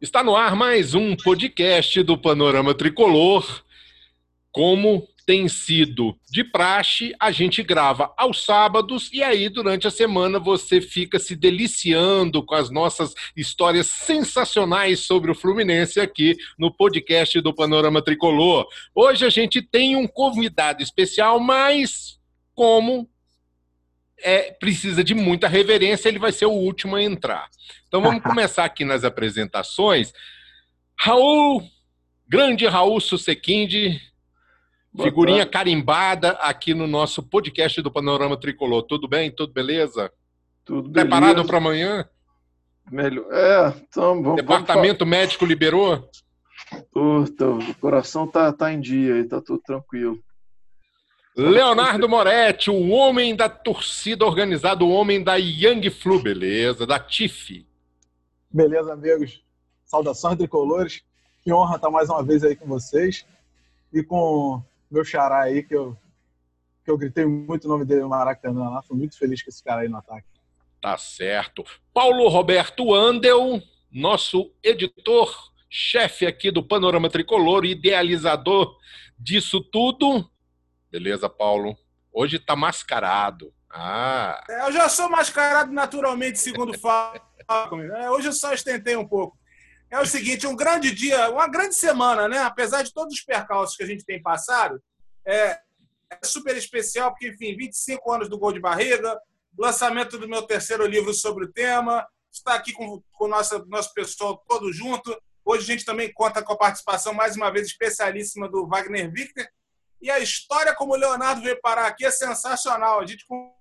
Está no ar mais um podcast do Panorama Tricolor. Como tem sido de praxe, a gente grava aos sábados e aí durante a semana você fica se deliciando com as nossas histórias sensacionais sobre o Fluminense aqui no podcast do Panorama Tricolor. Hoje a gente tem um convidado especial, mas como é, precisa de muita reverência, ele vai ser o último a entrar. Então vamos começar aqui nas apresentações. Raul, grande Raul Susequinde, figurinha tarde. carimbada aqui no nosso podcast do Panorama Tricolor. Tudo bem? Tudo beleza? Tudo Preparado para amanhã? Melhor. É, então vamos. Departamento vamos... médico liberou? Puta, o coração tá, tá em dia aí, tá tudo tranquilo. Leonardo Moretti, o homem da torcida organizada, o homem da Young Flu, beleza, da TIF. Beleza, amigos. Saudações tricolores. Que honra estar mais uma vez aí com vocês. E com meu xará aí, que eu, que eu gritei muito o nome dele no Maracanã lá. Fui muito feliz com esse cara aí no ataque. Tá certo. Paulo Roberto Andel, nosso editor, chefe aqui do Panorama Tricolor, idealizador disso tudo. Beleza, Paulo? Hoje tá mascarado. Ah. É, eu já sou mascarado naturalmente, segundo fala. É, hoje eu só estentei um pouco. É o seguinte, um grande dia, uma grande semana, né? Apesar de todos os percalços que a gente tem passado, é, é super especial, porque, enfim, 25 anos do Gol de Barriga, lançamento do meu terceiro livro sobre o tema, está aqui com o nosso, nosso pessoal todo junto. Hoje a gente também conta com a participação, mais uma vez, especialíssima do Wagner Victor, e a história como o Leonardo veio parar aqui é sensacional. A gente com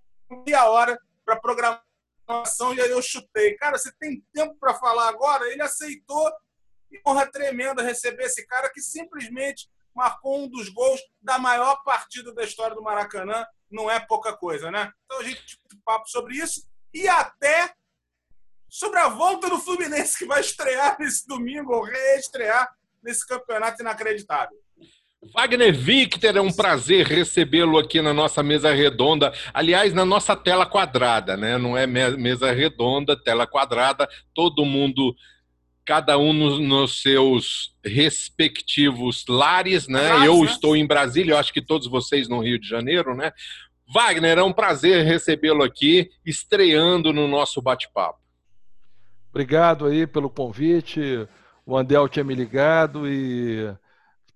meia hora para programação e aí eu chutei. Cara, você tem tempo para falar agora? Ele aceitou. E honra tremenda receber esse cara que simplesmente marcou um dos gols da maior partida da história do Maracanã. Não é pouca coisa, né? Então a gente papo sobre isso e até sobre a volta do Fluminense que vai estrear nesse domingo, ou reestrear nesse campeonato inacreditável. Wagner Victor, é um prazer recebê-lo aqui na nossa mesa redonda. Aliás, na nossa tela quadrada, né? Não é mesa redonda, tela quadrada. Todo mundo, cada um nos, nos seus respectivos lares, né? eu né? estou em Brasília, eu acho que todos vocês no Rio de Janeiro, né? Wagner, é um prazer recebê-lo aqui, estreando no nosso bate-papo. Obrigado aí pelo convite. O Andel tinha me ligado e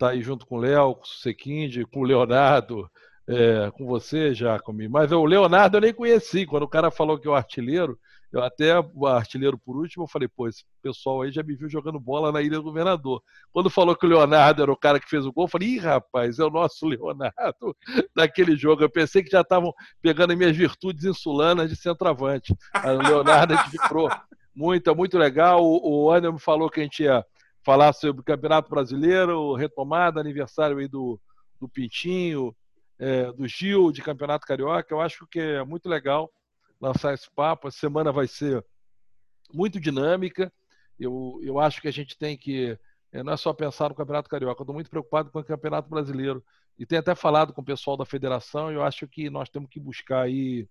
está aí junto com o Léo, com o Sequinde, com o Leonardo, é, com você, Jacome. Mas o Leonardo eu nem conheci. Quando o cara falou que é o artilheiro, eu até o artilheiro por último, eu falei, pô, esse pessoal aí já me viu jogando bola na Ilha do Governador. Quando falou que o Leonardo era o cara que fez o gol, eu falei, ih, rapaz, é o nosso Leonardo daquele jogo. Eu pensei que já estavam pegando as minhas virtudes insulanas de centroavante. o Leonardo a gente ficou muito, muito legal. O, o Anderson falou que a gente ia falar sobre o Campeonato Brasileiro, retomada, aniversário aí do, do Pintinho, é, do Gil, de Campeonato Carioca. Eu acho que é muito legal lançar esse papo. A semana vai ser muito dinâmica. Eu, eu acho que a gente tem que. É, não é só pensar no Campeonato Carioca, eu estou muito preocupado com o Campeonato Brasileiro. E tenho até falado com o pessoal da federação, eu acho que nós temos que buscar aí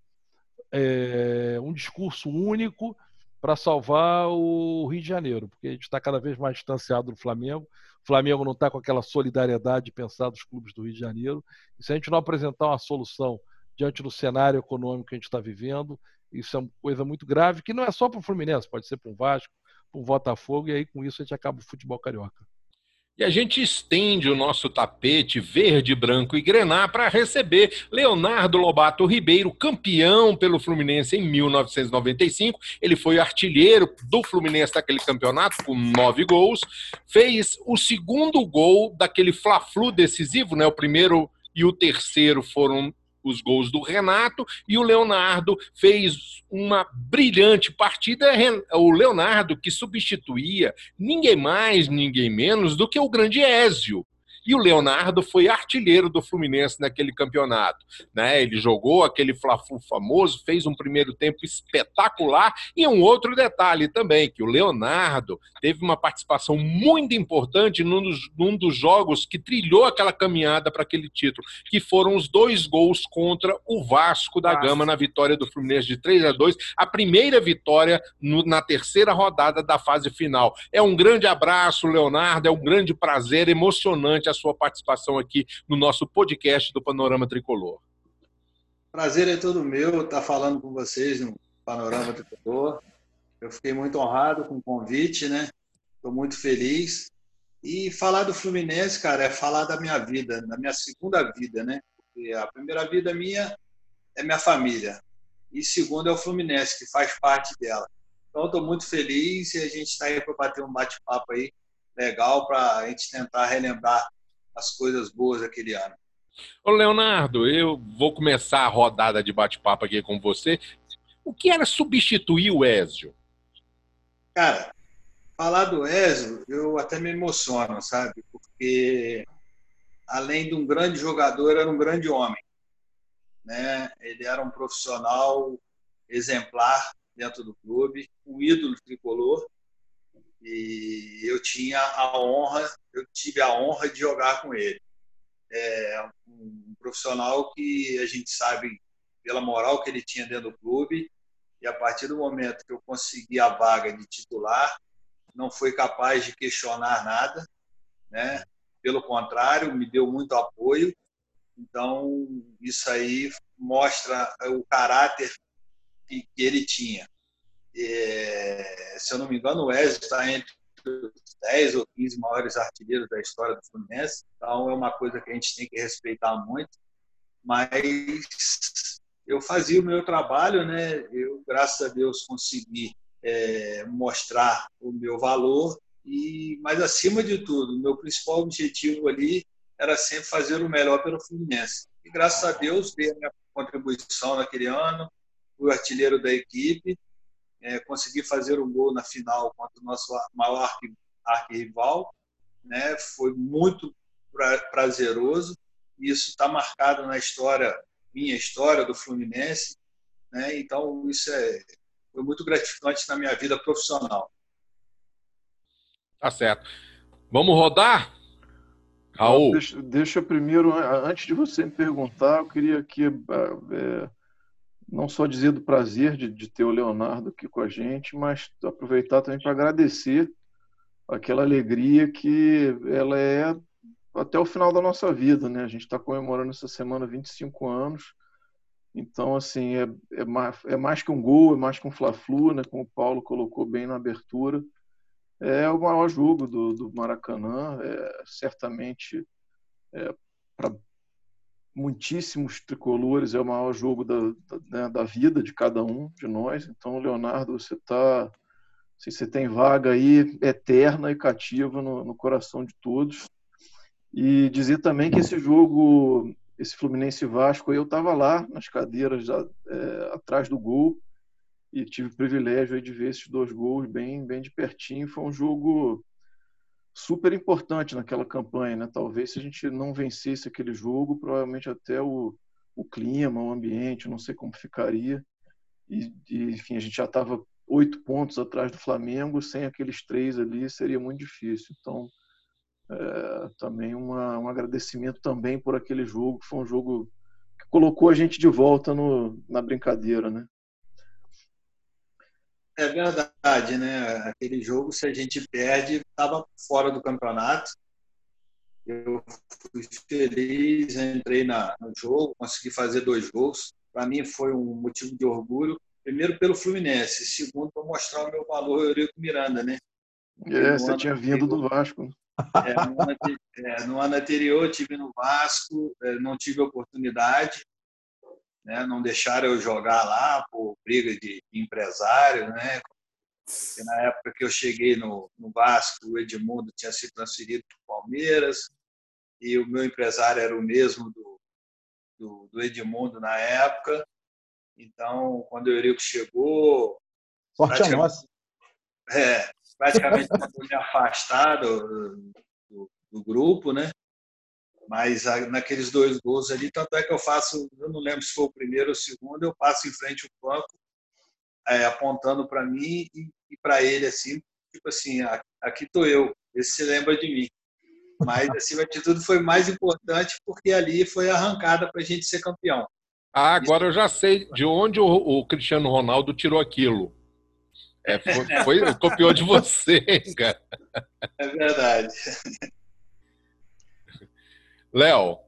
é, um discurso único para salvar o Rio de Janeiro, porque a gente está cada vez mais distanciado do Flamengo. O Flamengo não está com aquela solidariedade de pensar dos clubes do Rio de Janeiro. E se a gente não apresentar uma solução diante do cenário econômico que a gente está vivendo, isso é uma coisa muito grave, que não é só para o Fluminense, pode ser para o Vasco, para o Botafogo, e aí com isso a gente acaba o futebol carioca. E a gente estende o nosso tapete verde, branco e grenar para receber Leonardo Lobato Ribeiro, campeão pelo Fluminense em 1995. Ele foi artilheiro do Fluminense naquele campeonato com nove gols. Fez o segundo gol daquele Fla-Flu decisivo, né? O primeiro e o terceiro foram os gols do Renato e o Leonardo fez uma brilhante partida. O Leonardo que substituía ninguém mais, ninguém menos do que o grande Ézio. E o Leonardo foi artilheiro do Fluminense naquele campeonato. Né? Ele jogou aquele Fla-Flu famoso, fez um primeiro tempo espetacular. E um outro detalhe também, que o Leonardo teve uma participação muito importante num dos, num dos jogos que trilhou aquela caminhada para aquele título, que foram os dois gols contra o Vasco da Gama na vitória do Fluminense de 3 a 2 a primeira vitória no, na terceira rodada da fase final. É um grande abraço, Leonardo, é um grande prazer, emocionante a sua participação aqui no nosso podcast do Panorama Tricolor. Prazer é todo meu estar falando com vocês no Panorama Tricolor. Eu fiquei muito honrado com o convite, né? Estou muito feliz. E falar do Fluminense, cara, é falar da minha vida, da minha segunda vida, né? Porque a primeira vida minha é minha família. E segundo é o Fluminense, que faz parte dela. Então, estou muito feliz e a gente está aí para bater um bate-papo aí legal para a gente tentar relembrar as coisas boas daquele ano. Ô Leonardo, eu vou começar a rodada de bate-papo aqui com você. O que era substituir o Ézio? Cara, falar do Ezio, eu até me emociono, sabe? Porque além de um grande jogador, era um grande homem. Né? Ele era um profissional exemplar dentro do clube, um ídolo tricolor. E eu tinha a honra, eu tive a honra de jogar com ele. É um profissional que a gente sabe pela moral que ele tinha dentro do clube e a partir do momento que eu consegui a vaga de titular, não foi capaz de questionar nada, né? Pelo contrário, me deu muito apoio. Então, isso aí mostra o caráter que, ele tinha. É, se eu não me engano, o Wesley está entre os 10 ou 15 maiores artilheiros da história do Fluminense. Então, é uma coisa que a gente tem que respeitar muito. Mas eu fazia o meu trabalho, né? Eu, graças a Deus, consegui é, mostrar o meu valor e mas acima de tudo meu principal objetivo ali era sempre fazer o melhor pelo Fluminense e graças a Deus dei a minha contribuição naquele ano fui artilheiro da equipe é, consegui fazer um gol na final contra o nosso maior arquirrival né foi muito prazeroso isso está marcado na história minha história do Fluminense né então isso é foi muito gratificante na minha vida profissional. Tá certo. Vamos rodar? Raul. Deixa, deixa primeiro, antes de você me perguntar, eu queria aqui é, não só dizer do prazer de, de, ter o Leonardo aqui com a gente, mas aproveitar também para agradecer aquela alegria que ela é até o final da nossa vida, né? A gente está comemorando essa semana 25 anos então, assim, é, é, mais, é mais que um gol, é mais que um Fla-Flu, né, como o Paulo colocou bem na abertura. É o maior jogo do, do Maracanã, é, certamente é, para muitíssimos tricolores é o maior jogo da, da, né, da, vida de cada um de nós. Então, Leonardo, você está. Se você tem vaga aí eterna e cativa no, no coração de todos. E dizer também que esse jogo esse Fluminense Vasco, eu estava lá nas cadeiras é, atrás do gol e tive o privilégio de ver esses dois gols bem, bem de pertinho. Foi um jogo super importante naquela campanha, né? Talvez se a gente não vencesse aquele jogo, provavelmente até o, o clima, o ambiente, não sei como ficaria. E, e enfim, a gente já estava oito pontos atrás do Flamengo, sem aqueles três ali seria muito difícil. Então, é, também uma, um agradecimento também por aquele jogo, que foi um jogo que colocou a gente de volta no, na brincadeira, né? É verdade, né? Aquele jogo, se a gente perde, estava fora do campeonato. Eu fui feliz, entrei na, no jogo, consegui fazer dois gols. Para mim foi um motivo de orgulho. Primeiro pelo Fluminense, segundo para mostrar o meu valor Eurico Miranda, né? É, você tinha vindo do Vasco. É, no, ano, é, no, ano, anterior tive no Vasco, é, não tive oportunidade, né, não deixaram eu jogar lá por briga de, empresário, né? Porque na época que eu cheguei no, no Vasco, o Edmundo tinha sido transferido para o Palmeiras e o meu empresário era o mesmo do, do, do Edmundo na época. Então, quando o Eurico chegou, sorte a nossa. É, praticamente me afastar do, do, do, grupo, né? Mas naqueles dois gols ali, tanto é que eu faço, eu não lembro se foi o primeiro ou o segundo, eu passo em frente ao banco, é, apontando para mim e, e para ele, assim, tipo assim, aqui estou eu, esse se lembra de mim. Mas, acima de tudo, foi mais importante porque ali foi arrancada para a gente ser campeão. Ah, agora eu já sei de onde o, o Cristiano Ronaldo tirou aquilo. É, foi, foi, copiou de você, cara. É verdade. Léo.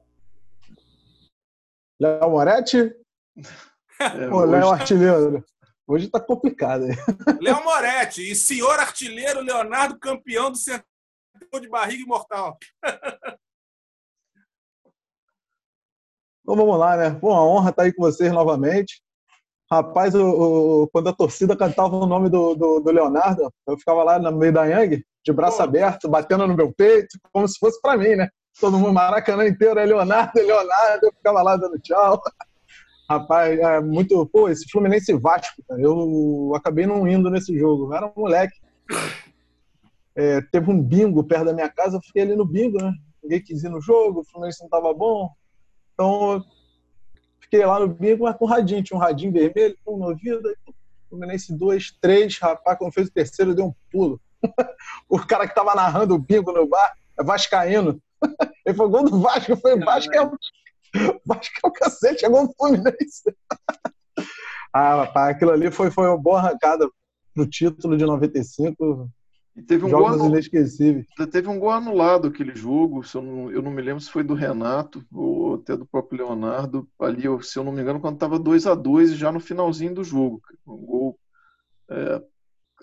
Léo Moretti? É, Ô, Léo Artilheiro. Hoje tá complicado. Léo Moretti e senhor artilheiro Leonardo, campeão do centro de barriga imortal. Então vamos lá, né? Uma honra estar aí com vocês novamente. Rapaz, o, o, quando a torcida cantava o nome do, do, do, Leonardo, eu ficava lá no meio da Yang, de braço Pô. aberto, batendo no meu peito, como se fosse para mim, né? Todo mundo, Maracanã inteiro, é Leonardo, é Leonardo, eu ficava lá dando tchau. Rapaz, é muito. Pô, esse Fluminense Vasco, cara, eu acabei não indo nesse jogo. Eu era um moleque. É, teve um bingo perto da minha casa, eu fiquei ali no bingo, né? Ninguém quis ir no jogo, o Fluminense não tava bom. Então, fiquei lá no bingo, mas com radinho. Tinha um radinho vermelho, um no ouvido. Fluminense 2, 3, rapaz, quando fez o terceiro, deu um pulo. o cara que tava narrando o bingo no bar é Vascaíno. Ele falou: gol do Vasco, foi Vasco é, o... Vasco é o cacete, chegou o Fluminense. ah, rapaz, aquilo ali foi, foi uma boa arrancada pro título de 95. E teve um Jogos gol inesquecíveis. Teve um gol anulado aquele jogo, se eu, não, eu não me lembro se foi do Renato ou até do próprio Leonardo. Ali, se eu não me engano, quando estava 2 a 2 já no finalzinho do jogo. Um gol, é,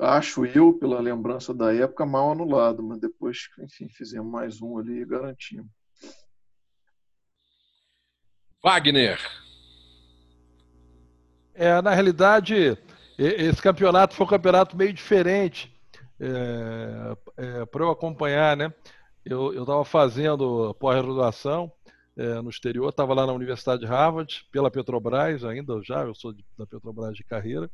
acho eu, pela lembrança da época, mal anulado, mas depois, enfim, fizemos mais um ali e garantimos. Wagner. É, na realidade, esse campeonato foi um campeonato meio diferente é, é, para eu acompanhar, né? Eu estava fazendo pós-graduação é, no exterior, estava lá na Universidade de Harvard, pela Petrobras ainda, já, eu sou de, da Petrobras de carreira.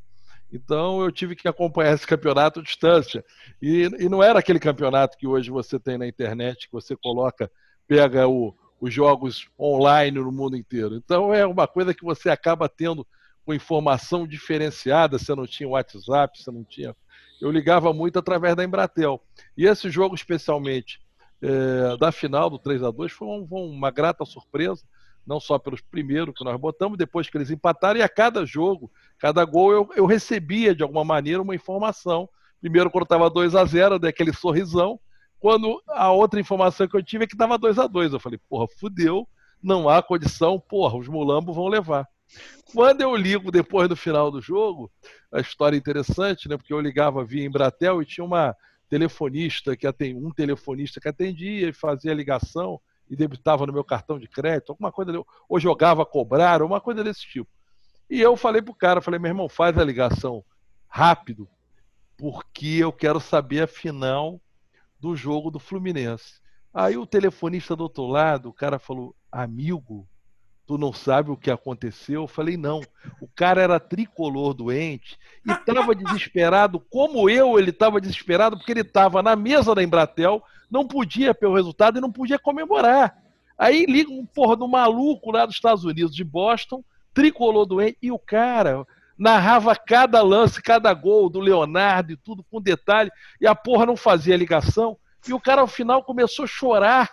Então eu tive que acompanhar esse campeonato à distância. E, e não era aquele campeonato que hoje você tem na internet, que você coloca, pega o, os jogos online no mundo inteiro. Então é uma coisa que você acaba tendo com informação diferenciada, você não tinha WhatsApp, você não tinha eu ligava muito através da Embratel. E esse jogo, especialmente é, da final do 3 a 2 foi, um, uma grata surpresa, não só pelos primeiros que nós botamos, depois que eles empataram, e a cada jogo, cada gol, eu, eu recebia de alguma maneira uma informação. Primeiro, quando estava 2 a 0 daquele aquele sorrisão. Quando a outra informação que eu tive é que estava 2 a 2 Eu falei, porra, fudeu, não há condição, porra, os mulambos vão levar. Quando eu ligo depois do final do jogo, a história é interessante, né? Porque eu ligava via Embratel e tinha uma telefonista que um telefonista que atendia e fazia ligação e debitava no meu cartão de crédito, alguma coisa, ou jogava a cobrar, uma coisa desse tipo. E eu falei pro cara, falei, meu irmão, faz a ligação rápido, porque eu quero saber a final do jogo do Fluminense. Aí o telefonista do outro lado, o cara falou, amigo, tu não sabe o que aconteceu? Eu falei, não. O cara era tricolor doente e estava desesperado, como eu, ele estava desesperado, porque ele estava na mesa da Embratel, não podia pelo resultado e não podia comemorar. Aí liga um porra do maluco lá dos Estados Unidos, de Boston, tricolor doente, e o cara narrava cada lance, cada gol do Leonardo e tudo com detalhe, e a porra não fazia ligação. E o cara, ao final, começou a chorar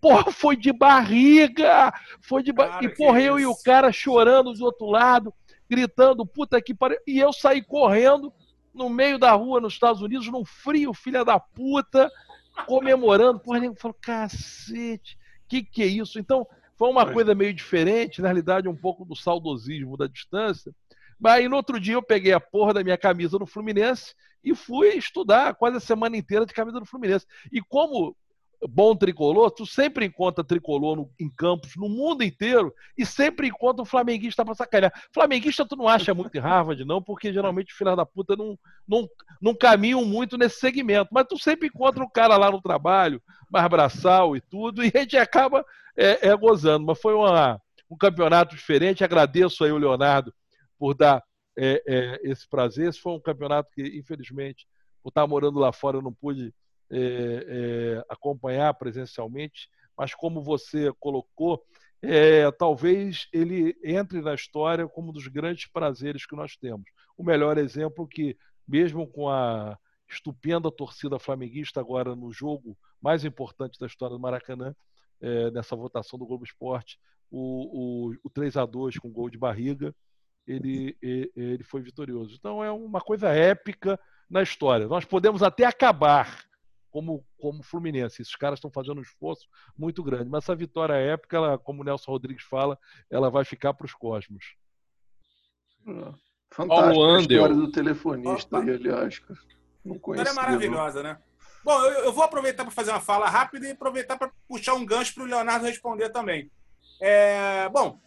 Porra, foi de barriga! Foi de barriga. E porra, eu e o cara chorando do outro lado, gritando, puta que pariu. E eu saí correndo no meio da rua nos Estados Unidos, num frio, filha da puta, comemorando. Porra, nego falou, cacete, que que é isso? Então, foi uma coisa meio diferente, na realidade, um pouco do saudosismo da distância. Mas aí no outro dia eu peguei a porra da minha camisa do Fluminense e fui estudar quase a semana inteira de camisa do Fluminense. E como bom tricolor, tu sempre encontra tricolor no, em campos no mundo inteiro e sempre encontra um flamenguista para sacanear. Flamenguista tu não acha muito em Harvard, não, porque geralmente filha da puta não, não, não caminham muito nesse segmento. Mas tu sempre encontra um cara lá no trabalho, mais braçal e tudo, e a gente acaba é, é gozando. Mas foi uma, um campeonato diferente. Agradeço aí o Leonardo por dar é, é, esse prazer. Esse foi um campeonato que, infelizmente, por estar morando lá fora, eu não pude é, é, acompanhar presencialmente, mas como você colocou, é, talvez ele entre na história como um dos grandes prazeres que nós temos. O melhor exemplo que, mesmo com a estupenda torcida flamenguista agora no jogo mais importante da história do Maracanã, é, nessa votação do Globo Esporte, o, o, o 3 a 2 com gol de barriga, ele, ele foi vitorioso. Então é uma coisa épica na história. Nós podemos até acabar como, como Fluminense. Esses caras estão fazendo um esforço muito grande. Mas essa vitória épica, ela, como o Nelson Rodrigues fala, ela vai ficar para os cosmos. Fantástico a história do telefonista aí, aliás. Não história é maravilhosa, né? Bom, eu, eu vou aproveitar para fazer uma fala rápida e aproveitar para puxar um gancho para o Leonardo responder também. É, bom,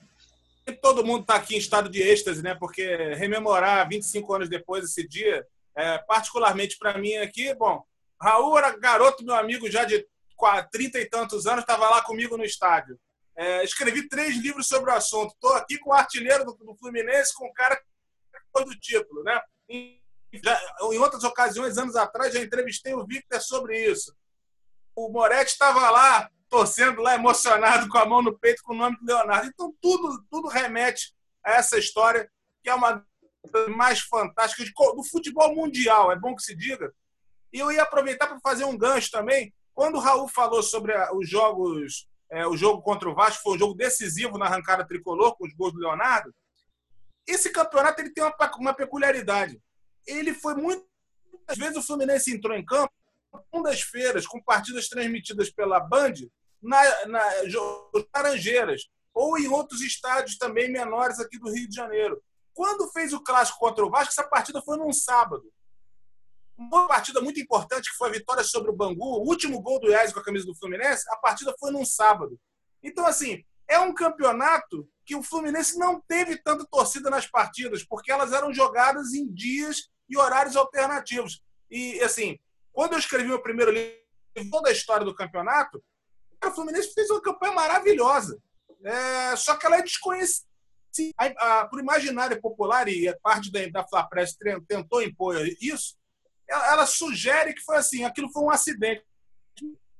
todo mundo está aqui em estado de êxtase, né? Porque rememorar 25 anos depois esse dia, é, particularmente para mim aqui, bom, Raul era garoto, meu amigo, já de 30 e tantos anos, estava lá comigo no estádio. É, escrevi três livros sobre o assunto. Estou aqui com o artilheiro do, do, Fluminense, com o cara que do título, né? Em, já, em outras ocasiões, anos atrás, já entrevistei o Victor sobre isso. O Moretti estava lá, torcendo lá, emocionado, com a mão no peito, com o nome do Leonardo. Então, tudo, tudo remete a essa história, que é uma das mais fantásticas do futebol mundial, é bom que se diga, e eu ia aproveitar para fazer um gancho também. Quando o Raul falou sobre os jogos, é, o jogo contra o Vasco foi um jogo decisivo na arrancada tricolor, com os gols do Leonardo. Esse campeonato ele tem uma, uma peculiaridade. Ele foi muito. Às vezes o Fluminense entrou em campo, das feiras, com partidas transmitidas pela Band, na, na Laranjeiras, ou em outros estádios também menores aqui do Rio de Janeiro. Quando fez o clássico contra o Vasco, essa partida foi num sábado uma partida muito importante, que foi a vitória sobre o Bangu, o último gol do Iaz com a camisa do Fluminense, a partida foi num sábado. Então, assim, é um campeonato que o Fluminense não teve tanta torcida nas partidas, porque elas eram jogadas em dias e horários alternativos. E, assim, quando eu escrevi meu primeiro livro, toda a história do campeonato, o Fluminense fez uma campanha maravilhosa. É, só que ela é desconhecida. Para o imaginário popular, e a parte da, da Fla Press tentou impor isso, ela sugere que foi assim, aquilo foi um acidente.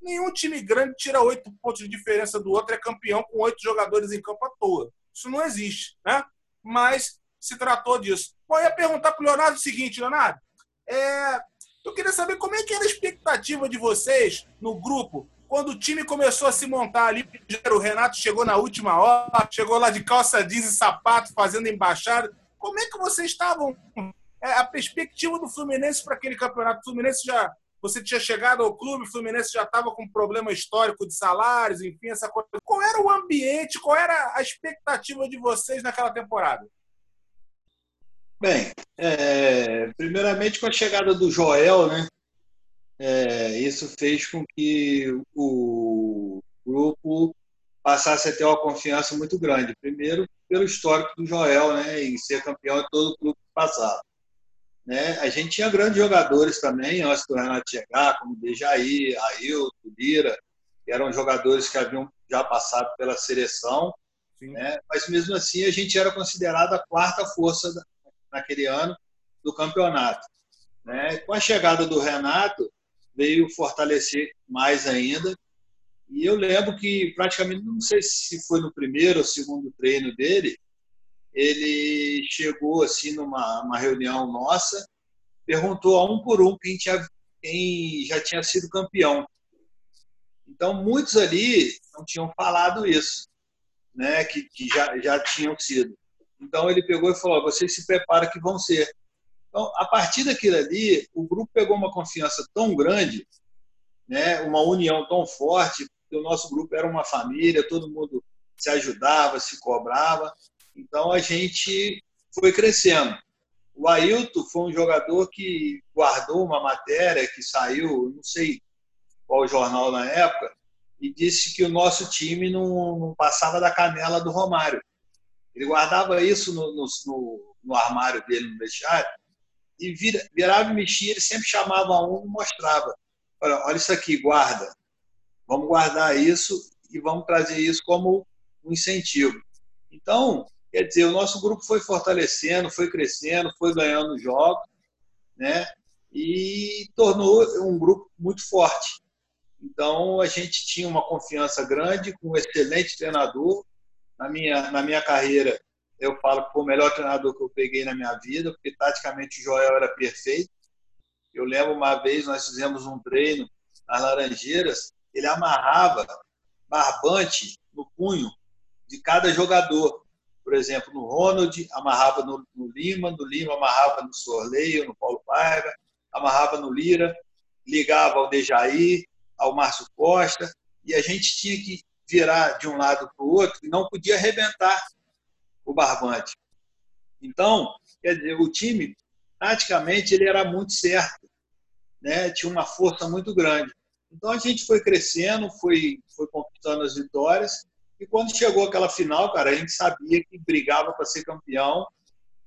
Nenhum time grande tira oito pontos de diferença do outro, é campeão com oito jogadores em campo à toa. Isso não existe, né? Mas se tratou disso. Bom, eu ia perguntar para o Leonardo o seguinte, Leonardo. É, eu queria saber como é que era a expectativa de vocês no grupo quando o time começou a se montar ali. O Renato chegou na última hora, chegou lá de calça jeans e sapato, fazendo embaixada. Como é que vocês estavam a perspectiva do Fluminense para aquele campeonato. O Fluminense já. Você tinha chegado ao clube, o Fluminense já estava com um problema histórico de salários, enfim, essa coisa. Qual era o ambiente, qual era a expectativa de vocês naquela temporada? Bem, é, primeiramente com a chegada do Joel, né? É, isso fez com que o grupo passasse a ter uma confiança muito grande. Primeiro, pelo histórico do Joel, né? Em ser campeão de todo o clube passado. Né? A gente tinha grandes jogadores também, antes do Renato chegar, como Dejaí, Ailton, Lira, que eram jogadores que haviam já passado pela seleção. Né? Mas mesmo assim, a gente era considerado a quarta força naquele ano do campeonato. Né? Com a chegada do Renato, veio fortalecer mais ainda. E eu lembro que praticamente, não sei se foi no primeiro ou segundo treino dele, ele chegou assim numa uma reunião nossa, perguntou a um por um quem, tinha, quem já tinha sido campeão. Então, muitos ali não tinham falado isso, né, que, que já, já tinham sido. Então, ele pegou e falou: vocês se preparam que vão ser. Então, a partir daquilo ali, o grupo pegou uma confiança tão grande, né, uma união tão forte, que o nosso grupo era uma família, todo mundo se ajudava, se cobrava. Então a gente foi crescendo. O Ailton foi um jogador que guardou uma matéria que saiu, não sei qual jornal na época, e disse que o nosso time não, não passava da canela do Romário. Ele guardava isso no, no, no armário dele, no vestiário, e vira, virava e mexia, ele sempre chamava um e mostrava. Olha, olha isso aqui, guarda. Vamos guardar isso e vamos trazer isso como um incentivo. Então, Quer dizer, o nosso grupo foi fortalecendo, foi crescendo, foi ganhando jogos, né? E tornou um grupo muito forte. Então, a gente tinha uma confiança grande com um excelente treinador. Na minha, na minha carreira, eu falo que foi o melhor treinador que eu peguei na minha vida, porque taticamente o Joel era perfeito. Eu lembro uma vez, nós fizemos um treino nas Laranjeiras, ele amarrava barbante no punho de cada jogador. Por exemplo, no Ronald, amarrava no, no Lima, no Lima amarrava no Sorleio, no Paulo Paiva, amarrava no Lira, ligava ao Dejaí, ao Márcio Costa, e a gente tinha que virar de um lado para o outro e não podia arrebentar o barbante. Então, quer dizer, o time, praticamente, ele era muito certo, né? tinha uma força muito grande. Então, a gente foi crescendo, foi, foi conquistando as vitórias, e quando chegou aquela final, cara, a gente sabia que brigava para ser campeão,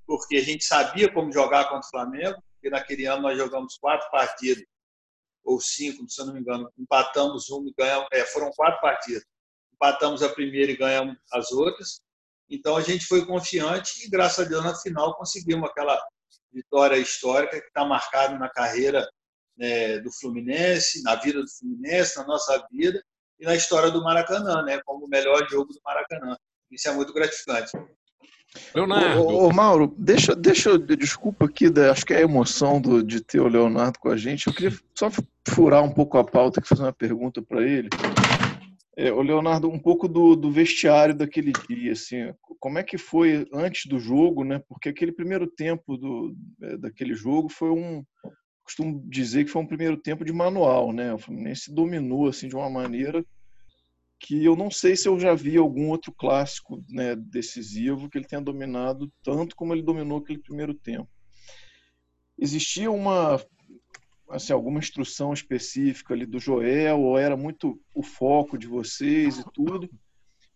porque a gente sabia como jogar contra o Flamengo, porque naquele ano nós jogamos quatro partidas ou cinco, se eu não me engano, empatamos uma e ganhamos, é, foram quatro partidas. Empatamos a primeira e ganhamos as outras. Então a gente foi confiante e, graças a Deus, na final conseguimos aquela vitória histórica que está marcada na carreira né, do Fluminense, na vida do Fluminense, na nossa vida e na história do Maracanã, né, como o melhor jogo do Maracanã. Isso é muito gratificante. Leonardo. Ô, ô, Mauro, deixa, deixa, desculpa aqui, acho que é a emoção do, de ter o Leonardo com a gente. Eu queria só furar um pouco a pauta e fazer uma pergunta para ele. É, o Leonardo, um pouco do, do, vestiário daquele dia, assim, como é que foi antes do jogo, né? Porque aquele primeiro tempo do, é, daquele jogo foi um, costumo dizer que foi um primeiro tempo de manual, né? O Fluminense dominou assim de uma maneira que eu não sei se eu já vi algum outro clássico né, decisivo que ele tenha dominado tanto como ele dominou aquele primeiro tempo. Existia uma assim, alguma instrução específica ali do Joel ou era muito o foco de vocês e tudo?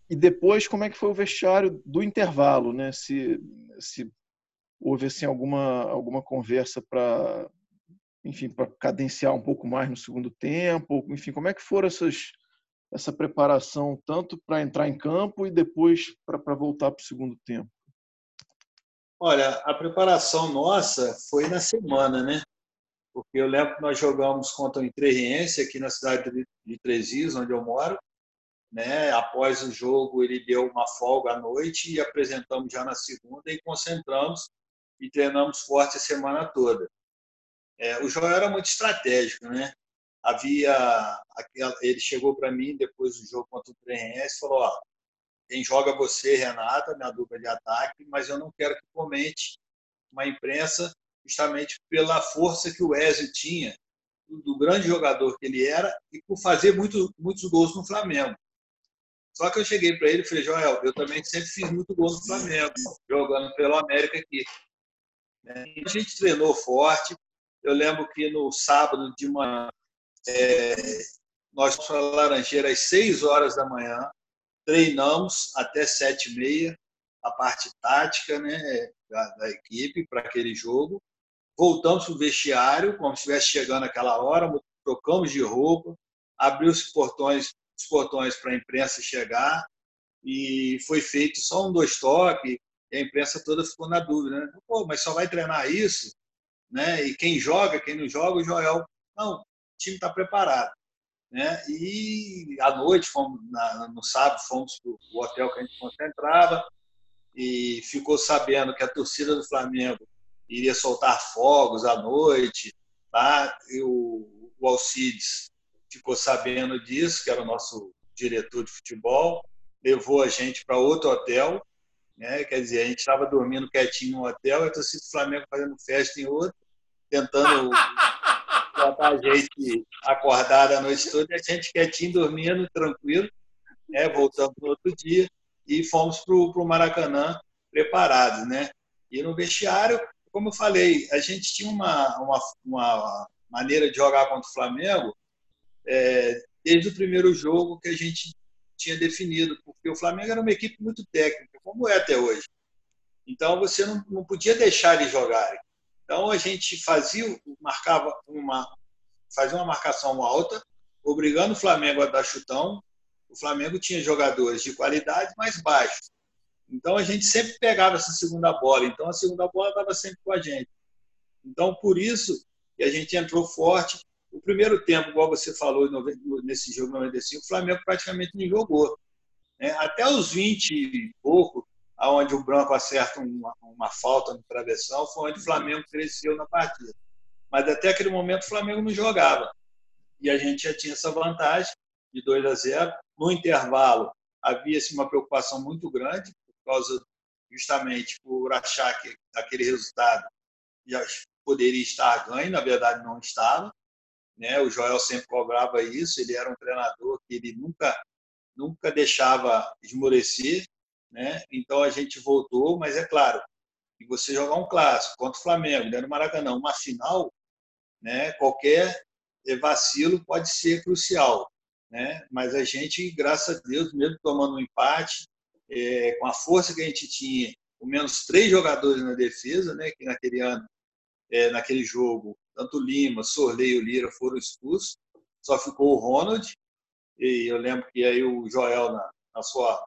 E depois como é que foi o vestiário do intervalo, né? Se, se houve assim alguma alguma conversa para enfim, para cadenciar um pouco mais no segundo tempo, enfim, como é que foram essas essa preparação tanto para entrar em campo e depois para voltar para o segundo tempo? Olha, a preparação nossa foi na semana, né? Porque eu lembro que nós jogamos contra o Entrerriense aqui na cidade de Três Rios, onde eu moro. Né? Após o jogo, ele deu uma folga à noite e apresentamos já na segunda e concentramos e treinamos forte a semana toda. É, o João era muito estratégico, né? havia ele chegou para mim depois do jogo contra o Tremense e falou ó, quem joga você Renata minha dupla de ataque mas eu não quero que comente uma imprensa justamente pela força que o Wesley tinha do grande jogador que ele era e por fazer muito, muitos gols no Flamengo. Só que eu cheguei para ele e falei Joel eu também sempre fiz muito gol no Flamengo jogando pelo América aqui. A gente treinou forte eu lembro que no sábado de manhã é, nós fomos para Laranjeira às 6 horas da manhã, treinamos até 7 e meia, a parte tática né, da, da equipe para aquele jogo. Voltamos para o vestiário, como se estivesse chegando aquela hora, trocamos de roupa, abriu os portões, os portões para a imprensa chegar e foi feito só um, dois toques, e a imprensa toda ficou na dúvida, né? Pô, mas só vai treinar isso? Né? E quem joga, quem não joga, o Joel. Não, time está preparado. Né? E à noite, fomos, na, no sábado, fomos para o hotel que a gente concentrava e ficou sabendo que a torcida do Flamengo iria soltar fogos à noite. Tá? E o, o Alcides ficou sabendo disso, que era o nosso diretor de futebol, levou a gente para outro hotel. Né? Quer dizer, a gente estava dormindo quietinho no hotel e a torcida do Flamengo fazendo festa em outro, tentando botar a gente acordada a noite toda, a gente quietinho, dormindo, tranquilo, né? voltando no outro dia e fomos para o Maracanã preparados. Né? E no vestiário, como eu falei, a gente tinha uma, uma, uma maneira de jogar contra o Flamengo é, desde o primeiro jogo que a gente tinha definido, porque o Flamengo era uma equipe muito técnica, como é até hoje. Então você não, não podia deixar eles jogarem. Então a gente fazia, marcava uma, fazia uma marcação alta, obrigando o Flamengo a dar chutão. O Flamengo tinha jogadores de qualidade mais baixos. Então a gente sempre pegava essa segunda bola. Então a segunda bola estava sempre com a gente. Então por isso que a gente entrou forte o primeiro tempo, igual você falou nesse jogo 95, o Flamengo praticamente não jogou. Né? Até os 20 e pouco, aonde o Branco acerta uma, uma falta no travessão, foi onde o Flamengo cresceu na partida. Mas até aquele momento o Flamengo não jogava. E a gente já tinha essa vantagem de 2 a 0. No intervalo, havia-se uma preocupação muito grande, por causa justamente por achar que aquele resultado já poderia estar ganho, na verdade não estava. Né? O Joel sempre cobrava isso, ele era um treinador que ele nunca nunca deixava esmorecer, né? Então a gente voltou, mas é claro, e você jogar um clássico contra o Flamengo, dentro do Maracanã, uma final, né? Qualquer vacilo pode ser crucial, né? Mas a gente, graças a Deus, mesmo tomando um empate, é, com a força que a gente tinha, com menos três jogadores na defesa, né? Que naquele ano, é, naquele jogo, tanto Lima, Sorley e o Lira foram expulsos, só ficou o Ronald. E eu lembro que aí o Joel, na, na sua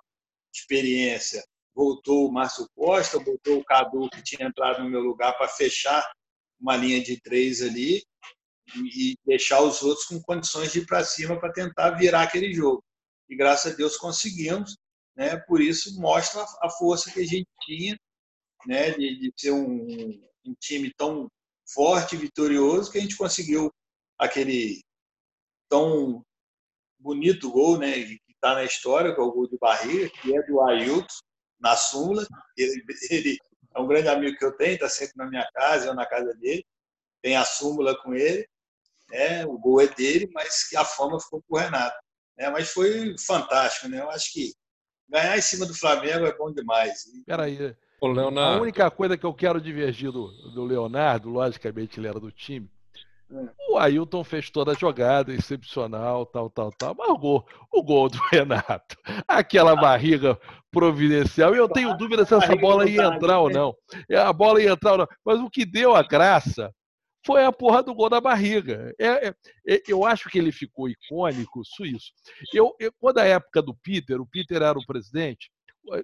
experiência, voltou o Márcio Costa, botou o Cadu, que tinha entrado no meu lugar, para fechar uma linha de três ali e deixar os outros com condições de ir para cima para tentar virar aquele jogo. E graças a Deus conseguimos, né? Por isso mostra a força que a gente tinha, né? De, de ser um, um time tão forte, vitorioso, que a gente conseguiu aquele tão bonito gol, né? Que está na história, que é o gol de barriga, que é do Ailton na súmula. Ele, ele é um grande amigo que eu tenho, está sempre na minha casa, eu na casa dele. Tem a súmula com ele. Né? O gol é dele, mas a fama ficou para o Renato. Né? Mas foi fantástico. Né? Eu acho que ganhar em cima do Flamengo é bom demais. Peraí. A única coisa que eu quero divergir do, do Leonardo, logicamente ele era do time, o Ailton fez toda a jogada, excepcional, tal, tal, tal. Mas o gol, o gol do Renato, aquela barriga providencial, e eu tenho dúvida se essa bola ia entrar ou não. É, a bola ia entrar ou não. Mas o que deu a graça foi a porra do gol da barriga. É, é, é eu acho que ele ficou icônico, suíço. Eu, eu, quando a época do Peter, o Peter era o presidente,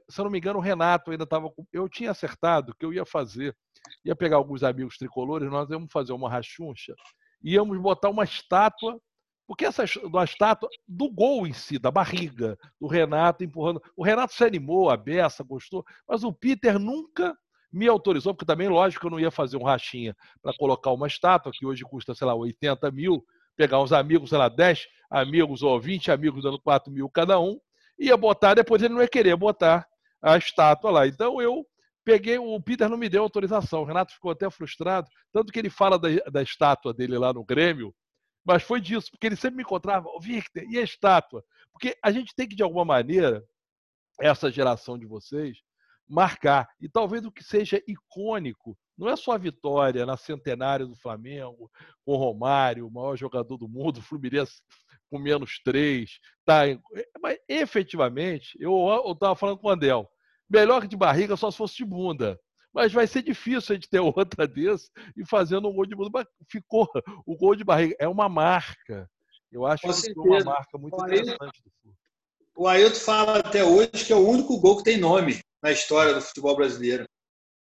se eu não me engano, o Renato ainda estava. Eu tinha acertado que eu ia fazer, ia pegar alguns amigos tricolores, nós íamos fazer uma rachuncha íamos botar uma estátua, porque essa uma estátua do gol em si, da barriga, do Renato empurrando. O Renato se animou, a beça, gostou, mas o Peter nunca me autorizou, porque também, lógico, eu não ia fazer um rachinha para colocar uma estátua, que hoje custa, sei lá, 80 mil, pegar uns amigos, sei lá, 10 amigos ou 20 amigos dando 4 mil cada um, ia botar, depois ele não ia querer botar a estátua lá. Então eu peguei, o Peter não me deu autorização. O Renato ficou até frustrado, tanto que ele fala da, da estátua dele lá no Grêmio, mas foi disso, porque ele sempre me encontrava, oh, Victor, e a estátua? Porque a gente tem que, de alguma maneira, essa geração de vocês, marcar. E talvez o que seja icônico, não é só a vitória na centenária do Flamengo, com o Romário, o maior jogador do mundo, o Fluminense com menos três, tá? mas efetivamente, eu estava falando com o Andel, Melhor que de barriga só se fosse de bunda. Mas vai ser difícil a gente ter outra desse e fazendo um gol de bunda. Mas ficou o gol de barriga. É uma marca. Eu acho Com que certeza. é uma marca muito o interessante do futebol. O Ailton fala até hoje que é o único gol que tem nome na história do futebol brasileiro.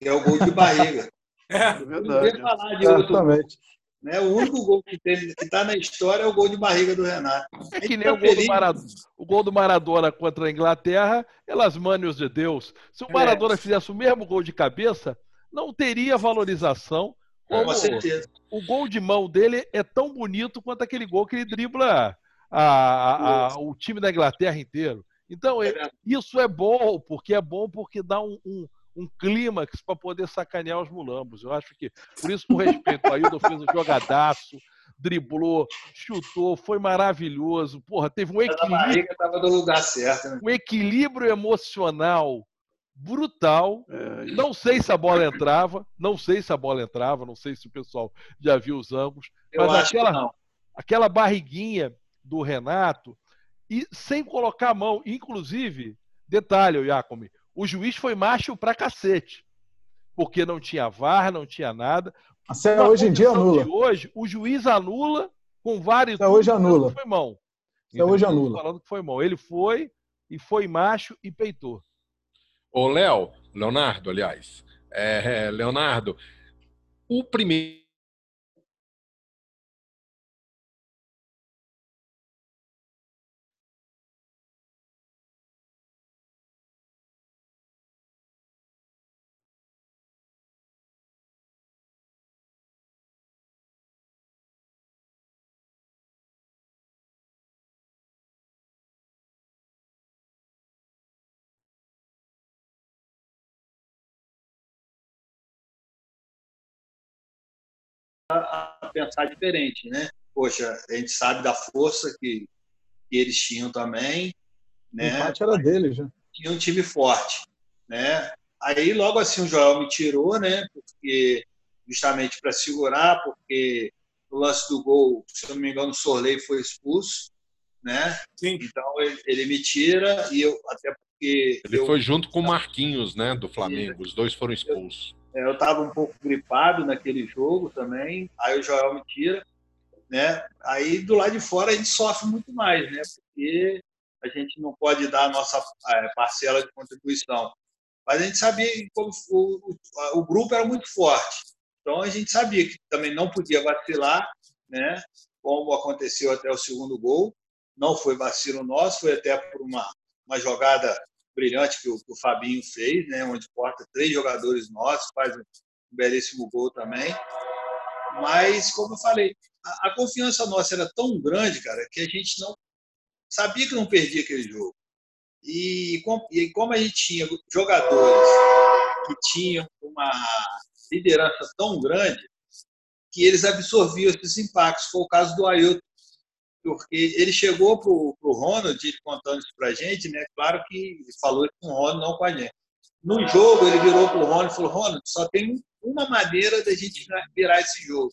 Que é o gol de barriga. é, é verdade. Não falar de outro, Exatamente. Né? O único gol que está na história é o gol de barriga do Renato. É que nem o gol, do Maradona, o gol do Maradona contra a Inglaterra, elas manios de Deus. Se o é. Maradona é. fizesse o mesmo gol de cabeça, não teria valorização. Como Com certeza. O gol de mão dele é tão bonito quanto aquele gol que ele dribla a, a, a, o time da Inglaterra inteiro. Então, é isso é bom, porque é bom porque dá um, um um clímax para poder sacanear os mulambos. Eu acho que, por isso, com respeito, o Ailton fez um jogadaço, driblou, chutou, foi maravilhoso. Porra, teve um equilíbrio. Tava no lugar certo, né? Um equilíbrio emocional brutal. É, não sei se a bola entrava, não sei se a bola entrava, não sei se o pessoal já viu os ângulos, Eu mas aquela, aquela barriguinha do Renato e sem colocar a mão, inclusive, detalhe, Jacome, o juiz foi macho pra cacete. Porque não tinha VAR, não tinha nada. Até hoje em dia anula. hoje, o juiz anula com vários. Até hoje anula. Foi mão. Até hoje anula. Falando que foi mão. Ele foi e foi macho e peitou. Ô, Léo, Leonardo, aliás. É, Leonardo, o primeiro a pensar diferente, né? Poxa, a gente sabe da força que, que eles tinham também, né? O empate era deles, né? Tinha um time forte, né? Aí logo assim o Joel me tirou, né? Porque justamente para segurar, porque no lance do gol, se não me engano, o Sorley foi expulso, né? Sim. Então ele, ele me tira e eu até porque Ele eu, foi junto com o Marquinhos, né, do Flamengo. Os dois foram expulsos. É, eu estava um pouco gripado naquele jogo também, aí o Joel me tira, né? Aí do lado de fora a gente sofre muito mais, né? Porque a gente não pode dar a nossa é, parcela de contribuição. Mas a gente sabia que o, o grupo era muito forte. Então a gente sabia que também não podia vacilar, né? Como aconteceu até o segundo gol. Não foi vacilo nosso, foi até por uma, uma jogada brilhante que o, que o Fabinho fez, né? Onde corta três jogadores nossos, faz um belíssimo gol também. Mas, como eu falei, a, a confiança nossa era tão grande, cara, que a gente não sabia que não perdia aquele jogo. E, e como a gente tinha jogadores que tinham uma liderança tão grande, que eles absorviam esses impactos. Foi o caso do Ailton, porque ele chegou para o Ronald, ele contando isso para a gente, né? claro que falou isso com o Ronald, não com a gente. No jogo, ele virou para o Ronald e falou: Ronald, só tem uma maneira da gente virar esse jogo.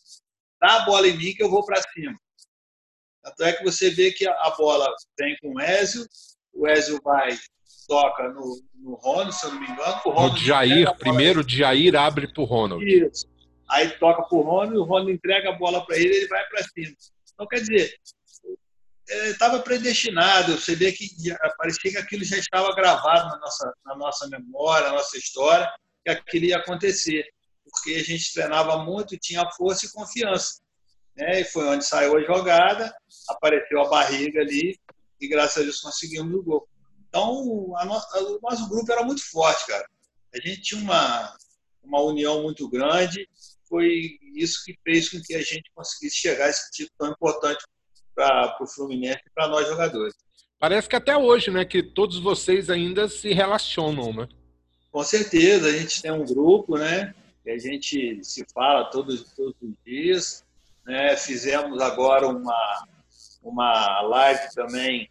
Dá a bola em mim que eu vou para cima. Tanto é que você vê que a bola vem com o Ézio, o Ézio vai, toca no, no Ronald, se eu não me engano. O Ronald o Jair, primeiro o Jair abre para o Ronald. Isso. Aí toca para o Ronald, o Ronald entrega a bola para ele e ele vai para cima. Então, quer dizer, estava é, predestinado. Você vê que parecia que aquilo já estava gravado na nossa, na nossa memória, na nossa história, que aquilo ia acontecer. Porque a gente treinava muito, tinha força e confiança. Né? E foi onde saiu a jogada, apareceu a barriga ali e graças a Deus conseguimos o gol. Então, o nosso grupo era muito forte, cara. A gente tinha uma, uma união muito grande. Foi isso que fez com que a gente conseguisse chegar a esse título tão importante para o Fluminense e para nós jogadores. Parece que até hoje, né, que todos vocês ainda se relacionam, né? Com certeza, a gente tem um grupo, né, que a gente se fala todos, todos os dias, né, fizemos agora uma, uma live também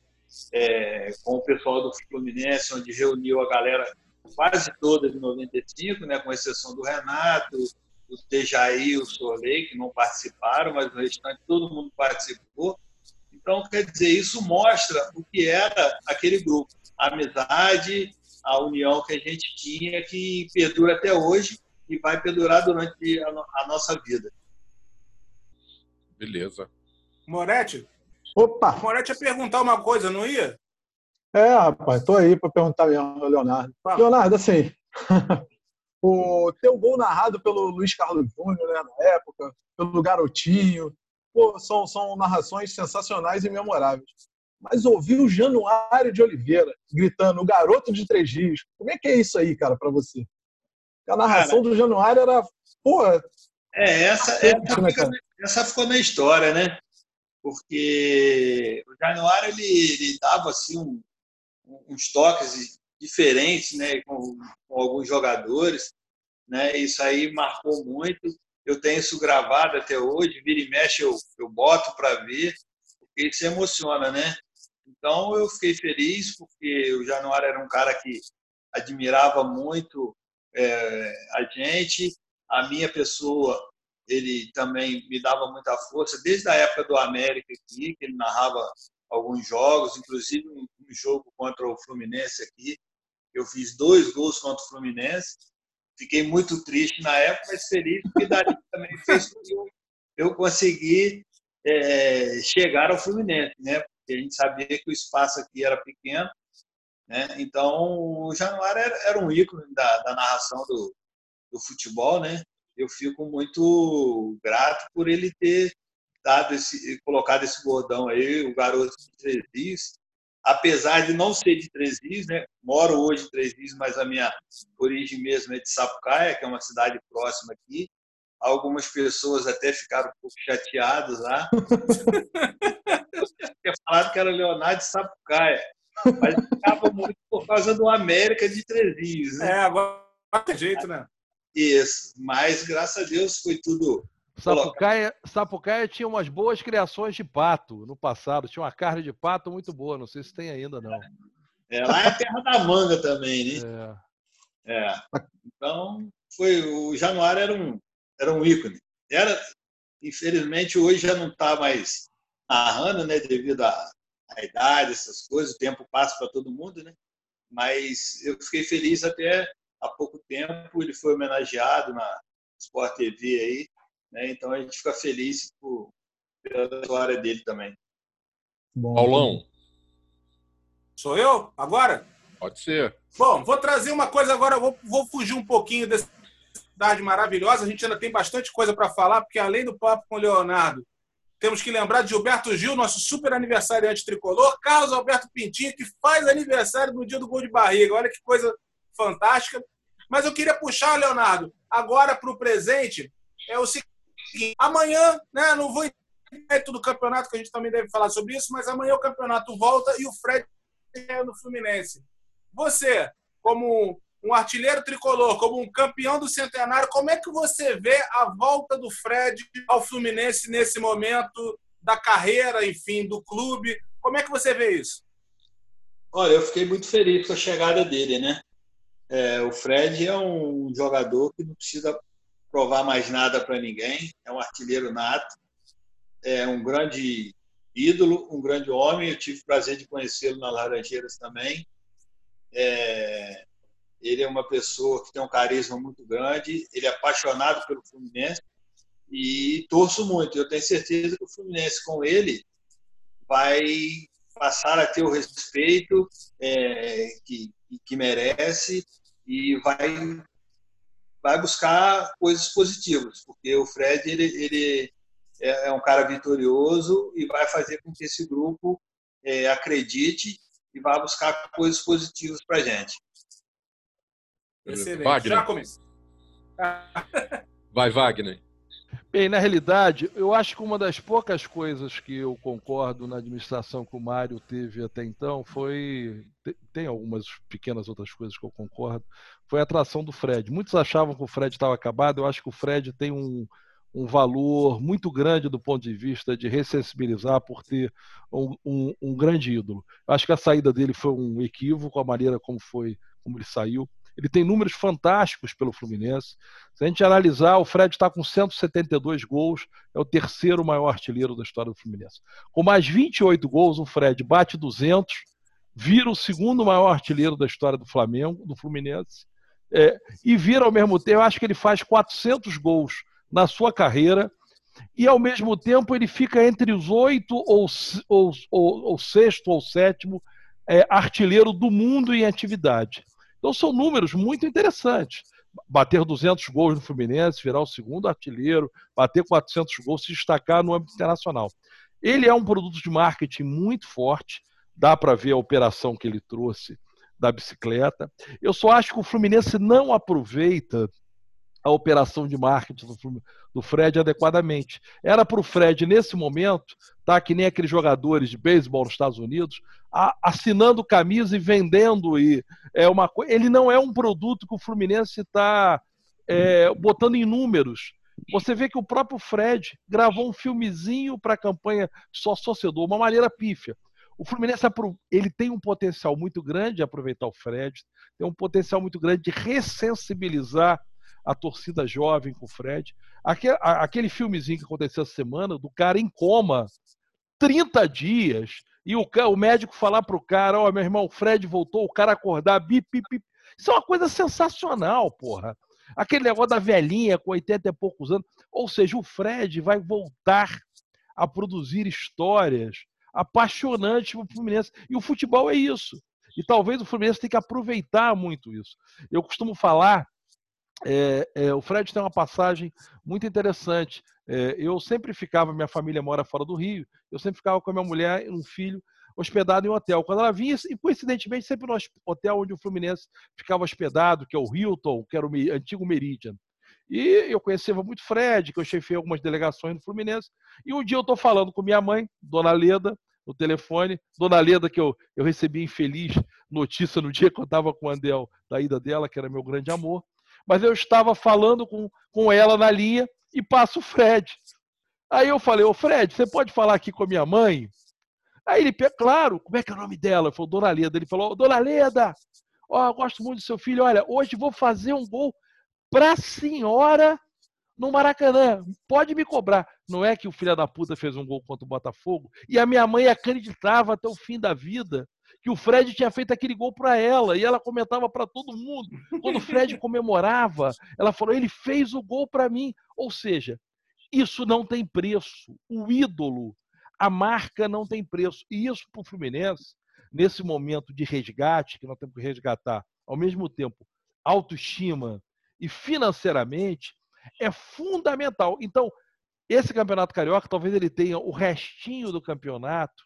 é, com o pessoal do Fluminense, onde reuniu a galera quase toda de 95, né, com exceção do Renato, o Tejaí, o Sorley, que não participaram, mas o restante todo mundo participou. Então, quer dizer, isso mostra o que era aquele grupo, a amizade, a união que a gente tinha, que perdura até hoje e vai perdurar durante a, a nossa vida. Beleza. Moretti? Opa! Moretti ia perguntar uma coisa, não ia? É, rapaz, tô aí para perguntar mesmo, Leonardo. Fala. Leonardo, assim, o teu gol narrado pelo Luiz Carlos Júnior, né, na época, pelo Garotinho, pô, são, são narrações sensacionais e memoráveis. Mas ouvir o Januário de Oliveira gritando o garoto de três dias, como é que é isso aí, cara, para você? A narração cara, do Januário era, pô. É, essa, essa, né, fica, essa ficou na história, né? Porque o Januário ele, ele dava assim, um, uns toques diferentes né, com, com alguns jogadores. Né? Isso aí marcou muito eu tenho isso gravado até hoje, vira e mexe eu, eu boto para ver, porque isso emociona, né? Então eu fiquei feliz porque o Januário era um cara que admirava muito é, a gente, a minha pessoa, ele também me dava muita força, desde a época do América aqui, que ele narrava alguns jogos, inclusive um, jogo contra o Fluminense aqui, eu fiz dois gols contra o Fluminense, Fiquei muito triste na época, mas feliz, porque dali também fez com que eu, consegui é, chegar ao Fluminense, né? Porque a gente sabia que o espaço aqui era pequeno, né? Então, o Januário era, era um ícone da, da narração do, do futebol, né? Eu fico muito grato por ele ter dado esse, colocado esse bordão aí, o garoto de três apesar de não ser de Três Rios, né? Moro hoje em Três Rios, mas a minha origem mesmo é de Sapucaia, que é uma cidade próxima aqui. Algumas pessoas até ficaram um pouco chateadas lá. tinha falado que era Leonardo de Sapucaia, mas ficava muito por causa do América de Três Rios. Né? É, agora tem jeito, né? Isso, mas graças a Deus foi tudo Sapucaia, Sapucaia tinha umas boas criações de pato no passado. Tinha uma carne de pato muito boa. Não sei se tem ainda, não. É, lá é a terra da manga também, né? É. é. Então, foi, o Januário era um, era um ícone. Era, infelizmente, hoje já não está mais narrando, né? Devido à, à idade, essas coisas. O tempo passa para todo mundo, né? Mas eu fiquei feliz até há pouco tempo. Ele foi homenageado na Sport TV aí né? Então a gente fica feliz por, pela história dele também. Bom, Paulão. Sou eu? Agora? Pode ser. Bom, vou trazer uma coisa agora, vou, vou fugir um pouquinho dessa cidade maravilhosa. A gente ainda tem bastante coisa para falar, porque além do papo com o Leonardo, temos que lembrar de Gilberto Gil, nosso super aniversariante tricolor, Carlos Alberto Pintinho, que faz aniversário no dia do gol de barriga. Olha que coisa fantástica. Mas eu queria puxar, Leonardo, agora para o presente, é o seguinte amanhã, né, não vou entrar do campeonato, que a gente também deve falar sobre isso, mas amanhã o campeonato volta e o Fred é no Fluminense. Você, como um artilheiro tricolor, como um campeão do centenário, como é que você vê a volta do Fred ao Fluminense nesse momento da carreira, enfim, do clube? Como é que você vê isso? Olha, eu fiquei muito feliz com a chegada dele, né? É, o Fred é um jogador que não precisa provar mais nada para ninguém. É um artilheiro nato, é um grande ídolo, um grande homem. Eu tive o prazer de conhecê-lo nas Laranjeiras também. É, ele é uma pessoa que tem um carisma muito grande. Ele é apaixonado pelo Fluminense e torço muito. Eu tenho certeza que o Fluminense com ele vai passar a ter o respeito é, que, que merece e vai vai buscar coisas positivas, porque o Fred ele, ele é, é um cara vitorioso e vai fazer com que esse grupo é, acredite e vá buscar coisas positivas para a gente. Excelente. Wagner. Já começou. Vai, Wagner. Bem, na realidade, eu acho que uma das poucas coisas que eu concordo na administração que o Mário teve até então foi. Tem algumas pequenas outras coisas que eu concordo. Foi a atração do Fred. Muitos achavam que o Fred estava acabado. Eu acho que o Fred tem um, um valor muito grande do ponto de vista de ressensibilizar por ter um, um, um grande ídolo. Eu acho que a saída dele foi um equívoco, a maneira como foi, como ele saiu. Ele tem números fantásticos pelo Fluminense. Se a gente analisar, o Fred está com 172 gols, é o terceiro maior artilheiro da história do Fluminense. Com mais 28 gols, o Fred bate 200, vira o segundo maior artilheiro da história do Flamengo, do Fluminense, é, e vira ao mesmo tempo, eu acho que ele faz 400 gols na sua carreira, e ao mesmo tempo ele fica entre os oito ou, ou, ou, ou sexto ou sétimo é, artilheiro do mundo em atividade. Então são números muito interessantes. Bater 200 gols no Fluminense, virar o segundo artilheiro, bater 400 gols, se destacar no âmbito internacional. Ele é um produto de marketing muito forte, dá para ver a operação que ele trouxe da bicicleta. Eu só acho que o Fluminense não aproveita a operação de marketing do Fred adequadamente. Era para o Fred, nesse momento, tá que nem aqueles jogadores de beisebol nos Estados Unidos, assinando camisa e vendendo. E é uma Ele não é um produto que o Fluminense está é, botando em números. Você vê que o próprio Fred gravou um filmezinho para a campanha Só Sociedor, uma maneira pífia. O Fluminense ele tem um potencial muito grande de aproveitar o Fred, tem um potencial muito grande de ressensibilizar a torcida jovem com o Fred. Aquele, aquele filmezinho que aconteceu essa semana, do cara em coma, 30 dias, e o, o médico falar para o cara: Ó, oh, meu irmão, o Fred voltou, o cara acordar, bip, bip, bip. Isso é uma coisa sensacional, porra. Aquele negócio da velhinha com 80 e poucos anos. Ou seja, o Fred vai voltar a produzir histórias apaixonantes para o Fluminense. E o futebol é isso. E talvez o Fluminense tenha que aproveitar muito isso. Eu costumo falar é, é, o Fred tem uma passagem muito interessante. É, eu sempre ficava, minha família mora fora do Rio, eu sempre ficava com a minha mulher e um filho hospedado em um hotel. Quando ela vinha, e coincidentemente, sempre no hotel onde o Fluminense ficava hospedado, que é o Hilton, que era o antigo Meridian. E eu conhecia muito Fred, que eu chefei algumas delegações do Fluminense. E um dia eu estou falando com minha mãe, Dona Leda, no telefone. Dona Leda, que eu, eu recebi infeliz notícia no dia que eu estava com o Andel, da ida dela, que era meu grande amor mas eu estava falando com, com ela na linha e passa o Fred. Aí eu falei, ô Fred, você pode falar aqui com a minha mãe? Aí ele, claro, como é que é o nome dela? Falou, Dona Leda. Ele falou, Dona Leda, ó, eu gosto muito do seu filho, olha, hoje vou fazer um gol pra senhora no Maracanã. Pode me cobrar. Não é que o filho da puta fez um gol contra o Botafogo e a minha mãe acreditava até o fim da vida que o Fred tinha feito aquele gol para ela e ela comentava para todo mundo. Quando o Fred comemorava, ela falou: "Ele fez o gol para mim". Ou seja, isso não tem preço. O ídolo, a marca não tem preço. E isso para o Fluminense, nesse momento de resgate que nós temos que resgatar, ao mesmo tempo autoestima e financeiramente, é fundamental. Então, esse campeonato carioca, talvez ele tenha o restinho do campeonato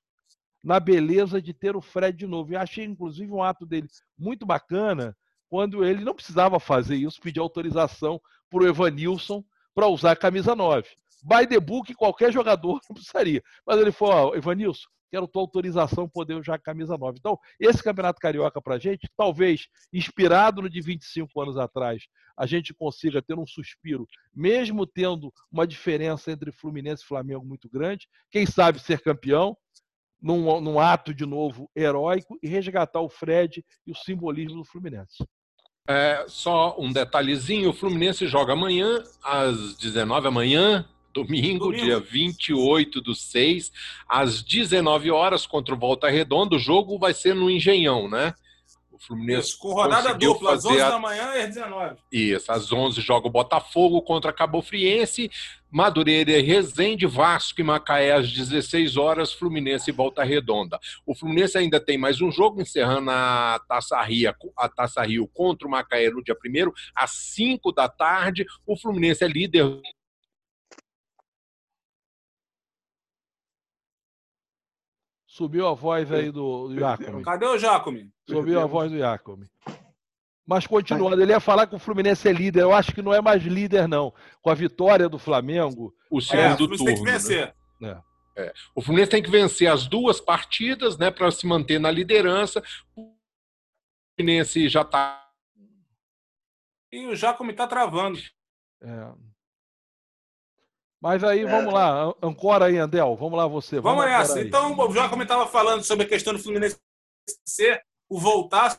na beleza de ter o Fred de novo. E achei, inclusive, um ato dele muito bacana, quando ele não precisava fazer isso, pedir autorização para o Evanilson para usar a camisa 9. By the book, qualquer jogador não precisaria. Mas ele falou, oh, Evanilson, quero tua autorização poder a camisa 9. Então, esse Campeonato Carioca para a gente, talvez inspirado no de 25 anos atrás, a gente consiga ter um suspiro, mesmo tendo uma diferença entre Fluminense e Flamengo muito grande. Quem sabe ser campeão, num, num ato de novo heróico, e resgatar o Fred e o simbolismo do Fluminense. É, só um detalhezinho: o Fluminense joga amanhã, às 19 amanhã, Domingo, Domingo, dia 28 do 6, às 19 horas, contra o Volta Redonda. O jogo vai ser no Engenhão, né? O Fluminense. Isso, com rodada dupla, às 11 a... da manhã e às 19. Isso, às 11 joga o Botafogo contra Cabo Friense, Madureira e Resende, Vasco e Macaé às 16 horas, Fluminense e Volta Redonda. O Fluminense ainda tem mais um jogo, encerrando a Taça Rio, a Taça Rio contra o Macaé no dia 1 às 5 da tarde. O Fluminense é líder Subiu a voz aí do, do Jacome. Cadê o Jacome? Subiu a voz do Jacome. Mas continuando, ele ia falar que o Fluminense é líder. Eu acho que não é mais líder, não. Com a vitória do Flamengo. O segundo é, turno. Tem que vencer. Né? É. É. O Fluminense tem que vencer as duas partidas, né, para se manter na liderança. O Fluminense já está. E o Jacome está travando. É. Mas aí, é. vamos lá, ancora aí, Andel, vamos lá você. Vamos, vamos nessa. Então, já como estava falando sobre a questão do Fluminense ser o voltar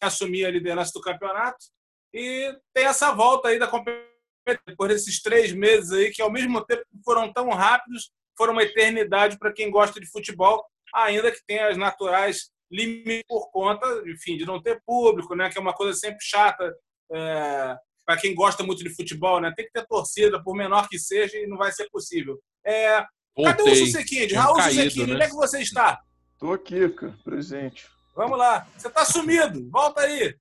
a assumir a liderança do campeonato e tem essa volta aí da competição por esses três meses aí que ao mesmo tempo foram tão rápidos, foram uma eternidade para quem gosta de futebol, ainda que tenha as naturais limites por conta, enfim, de não ter público, né, que é uma coisa sempre chata. É para quem gosta muito de futebol, né? Tem que ter torcida, por menor que seja, e não vai ser possível. É, cadê o Susequinde? Raul Susequinde, né? onde é que você está? Estou aqui, cara, presente. Vamos lá. Você está sumido. Volta aí.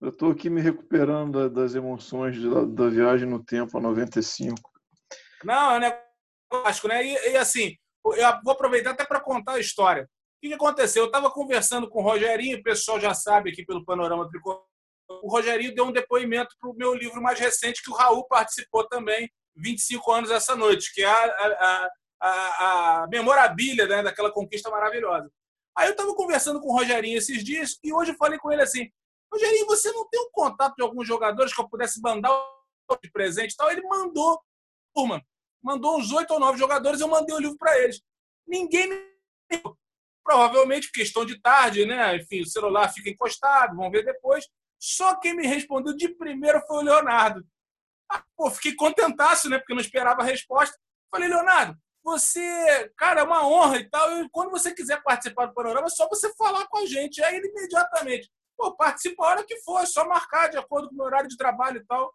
Eu estou aqui me recuperando das emoções da, da, viagem no tempo a 95. Não, é um negócio, né? E, e assim, eu vou aproveitar até para contar a história. O que, aconteceu? Eu estava conversando com o Rogerinho, o pessoal já sabe aqui pelo Panorama Tricolor, o Rogerinho deu um depoimento para o meu livro mais recente, que o Raul participou também, 25 anos essa noite, que é a, a, a, a memorabilia né, daquela conquista maravilhosa. Aí eu estava conversando com o Rogerinho esses dias e hoje falei com ele assim: Rogerinho, você não tem um contato de alguns jogadores que eu pudesse mandar de presente e tal? Ele mandou, turma, mandou uns oito ou nove jogadores, eu mandei o livro para eles. Ninguém me. Provavelmente questão de tarde, né? Enfim, o celular fica encostado, vão ver depois. Só quem me respondeu de primeiro foi o Leonardo. Ah, pô, fiquei contentaço, né? Porque não esperava a resposta. Falei, Leonardo, você, cara, é uma honra e tal. E quando você quiser participar do panorama, é só você falar com a gente. Aí ele imediatamente, pô, participa a hora que for, é só marcar de acordo com o horário de trabalho e tal.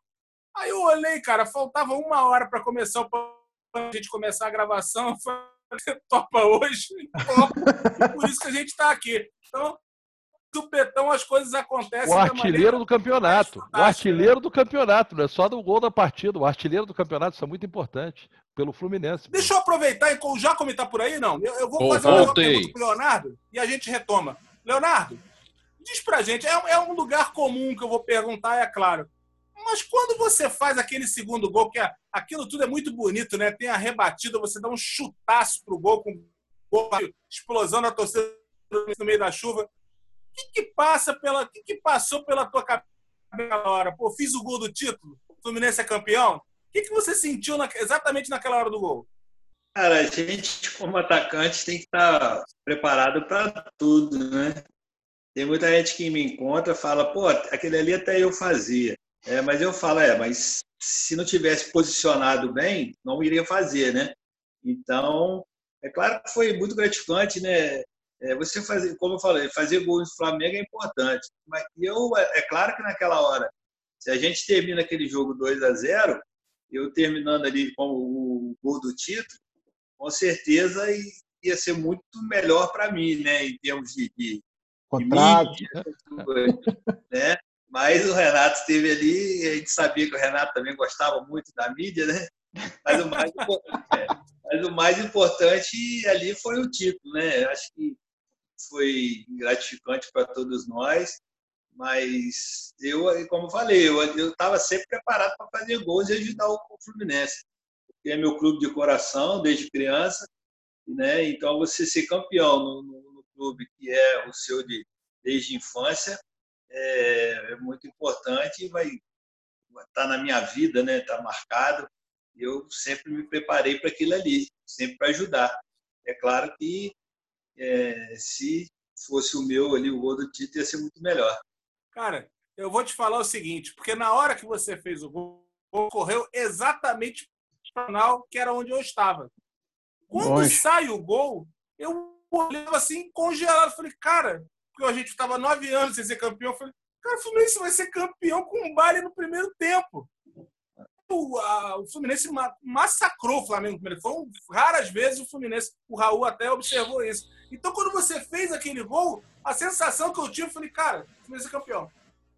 Aí eu olhei, cara, faltava uma hora para começar o a gente começar a gravação. Falei, topa hoje? Topa. Por isso que a gente está aqui. Então, supetão as coisas acontecem. O artilheiro do campeonato. O artilheiro né? do campeonato, não é só do gol da partida. O artilheiro do campeonato, isso é muito importante. Pelo Fluminense. Deixa eu aproveitar, e já como está por aí, não. Eu, eu vou fazer uma pergunta pro Leonardo e a gente retoma. Leonardo, diz pra gente, é, é um lugar comum que eu vou perguntar, é claro. Mas quando você faz aquele segundo gol, que é, aquilo tudo é muito bonito, né? Tem a rebatida, você dá um chutaço pro gol com gol, explosão na torcida no meio da chuva que, que passa pela. Que, que passou pela tua cabeça na hora? Pô, fiz o gol do título, o Fluminense é campeão. O que, que você sentiu na, exatamente naquela hora do gol? Cara, a gente, como atacante, tem que estar preparado para tudo, né? Tem muita gente que me encontra fala, pô, aquele ali até eu fazia. É, mas eu falo, é, mas se não tivesse posicionado bem, não iria fazer, né? Então, é claro que foi muito gratificante, né? É, você fazer, como eu falei, fazer gol no Flamengo é importante. Mas eu, é claro que naquela hora, se a gente termina aquele jogo 2 a 0 eu terminando ali com o gol do título, com certeza ia ser muito melhor para mim, né? Em termos de, de contrato, né? Mas o Renato esteve ali, a gente sabia que o Renato também gostava muito da mídia, né? Mas o mais, é, mas o mais importante ali foi o título, né? Acho que foi gratificante para todos nós, mas eu, como falei, eu estava sempre preparado para fazer gols e ajudar o Fluminense, porque é meu clube de coração desde criança, né? Então você ser campeão no, no, no clube que é o seu de desde infância é, é muito importante e vai estar tá na minha vida, né? Está marcado. Eu sempre me preparei para aquilo ali, sempre para ajudar. É claro que é, se fosse o meu ali, o gol do Tito, ia ser muito melhor. Cara, eu vou te falar o seguinte, porque na hora que você fez o gol, ocorreu exatamente o canal que era onde eu estava. Quando sai o gol, eu olhava assim, congelado. Falei, cara, porque a gente estava nove anos sem ser campeão. Eu falei, cara, o Fluminense vai ser campeão com um baile no primeiro tempo. O, a, o Fluminense massacrou o Flamengo. Foram raras vezes o Fluminense, o Raul até observou isso. Então, quando você fez aquele gol, a sensação que eu tive, eu falei, cara, o Fluminense é campeão.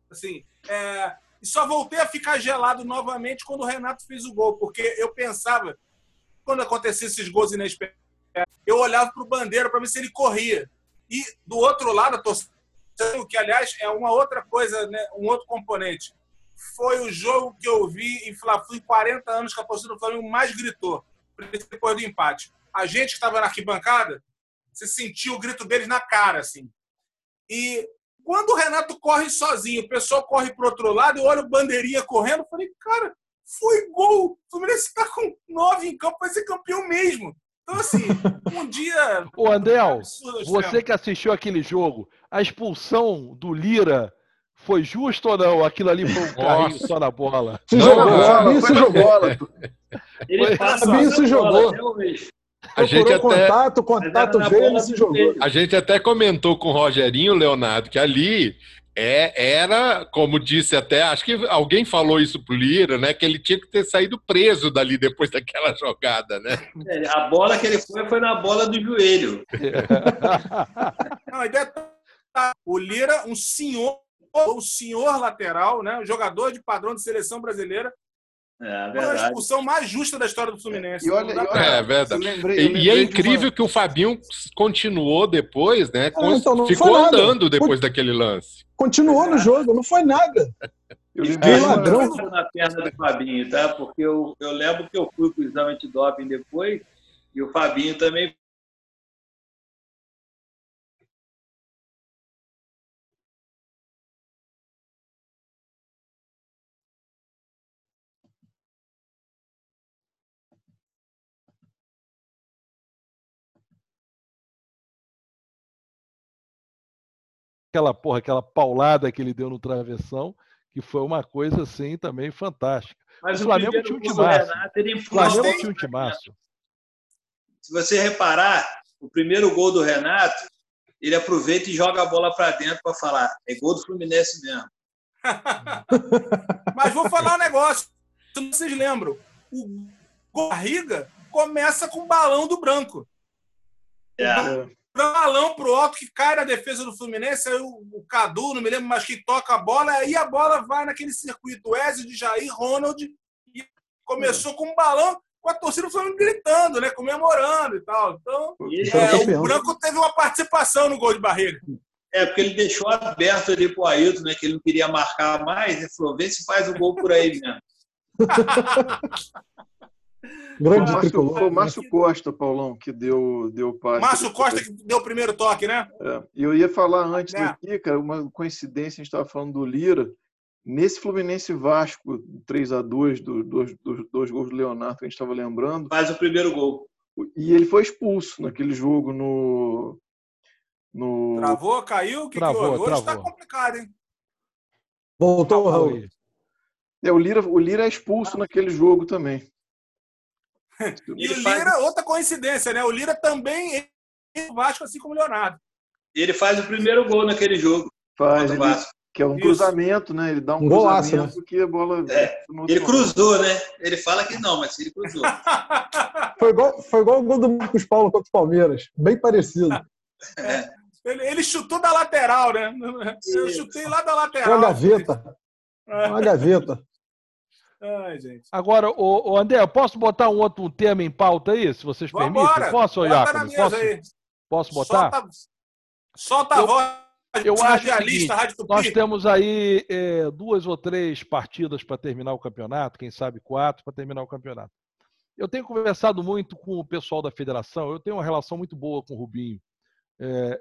Assim, é, e só voltei a ficar gelado novamente quando o Renato fez o gol, porque eu pensava, quando acontecia esses gols inesperados, eu olhava para o Bandeira para ver se ele corria. E do outro lado, a torcida, que aliás é uma outra coisa, né, um outro componente. Foi o jogo que eu vi em Fla-Flu em 40 anos que a torcida do Flamengo mais gritou depois do empate. A gente que estava na arquibancada, você sentiu o grito deles na cara, assim. E quando o Renato corre sozinho, o pessoal corre para outro lado, eu olho o bandeirinha correndo, eu falei, cara, foi gol. O Fluminense está com nove em campo, vai ser campeão mesmo. Então, assim, um dia. Ô, Andel, você que assistiu aquele jogo, a expulsão do Lira foi justo ou não? Aquilo ali foi um carrinho só na bola. Se jogou, Fabinho se jogou. Ele Fabinho se jogou. A gente até, contato, contato veio, ele se jogou. A gente até comentou com o Rogerinho, Leonardo, que ali é, era, como disse até, acho que alguém falou isso pro Lira, né? Que ele tinha que ter saído preso dali depois daquela jogada, né? É, a bola que ele foi foi na bola do joelho. Não, o Lira, um senhor, um senhor lateral, né? Um jogador de padrão de seleção brasileira. É, Foi a expulsão mais justa da história do Fluminense. E olha, olha, é verdade. Lembrei, e, é incrível uma... que o Fabinho continuou depois, né? Ah, então ficou andando depois daquele lance. Continuou no jogo, não foi nada. Eu lembrei é, ladrão. na perna do Fabinho, tá? Porque eu, eu lembro que eu fui com o exame de doping depois e o Fabinho também aquela porra, aquela paulada que ele deu no travessão, que foi uma coisa assim também fantástica. Mas o Flamengo tinha um timaço. O Flamengo tinha um timaço. Se você reparar, o primeiro gol do Renato, ele aproveita e joga a bola para dentro para falar, é gol do Fluminense mesmo. Mas vou falar um negócio, se vocês lembram, o Barriga começa com o balão do branco. É balão pro alto que cai na defesa do Fluminense, aí o, o Cadu, não me lembro mais que toca a bola, aí a bola vai naquele circuito Ezio de Jair, Ronald, e começou com um balão com a torcida do Flamengo gritando, né, comemorando e tal. Então, é, o Branco teve uma participação no gol de barreira. É, porque ele deixou aberto ali pro Ailton, né, que ele não queria marcar mais, ele falou, vê se faz o gol por aí mesmo. Grande Márcio, tricolor. Foi o Márcio Costa, Paulão, que deu, deu passe. Márcio Costa que deu o primeiro toque, né? É. E eu ia falar antes é. daqui, cara, uma coincidência, a gente estava falando do Lira, Nesse Fluminense Vasco 3 a 2 dos dois, dos dois gols do Leonardo que a gente estava lembrando. Faz o primeiro gol. E ele foi expulso naquele jogo no. no... Travou, caiu? O que, Travou, que? Hoje travou. tá complicado, hein? Voltou, Raul. É, o, Lira, o Lira é expulso naquele jogo também. E Ele o faz- Lira, outra coincidência, né? O Lira também é o Vasco, assim como o Leonardo. E ele faz o primeiro gol naquele jogo. Faz, ele, Vasco. que é um Isso. cruzamento, né? Ele dá um, Um golaço, cruzamento que a bola. É, Ele cruzou, né? Ele fala que não, mas ele cruzou. Foi igual, foi igual o gol do Marcos Paulo contra o Palmeiras. Bem parecido. Ele, ele chutou da lateral, né? Eu chutei lá da Foi lateral. uma gaveta. Uma gaveta. Ai, gente. Agora, o, André, eu posso botar um outro tema em pauta aí, se vocês permitem? Vambora. Posso, na Jacob? mesa Posso, aí. posso botar? Solta, solta a Eu- voz. eu acho o radialista, seguinte, Rádio Tupi. Nós temos aí é, duas ou três partidas para terminar o campeonato, quem sabe quatro para terminar o campeonato. Eu tenho conversado muito com o pessoal da federação, eu tenho uma relação muito boa com o Rubinho. É,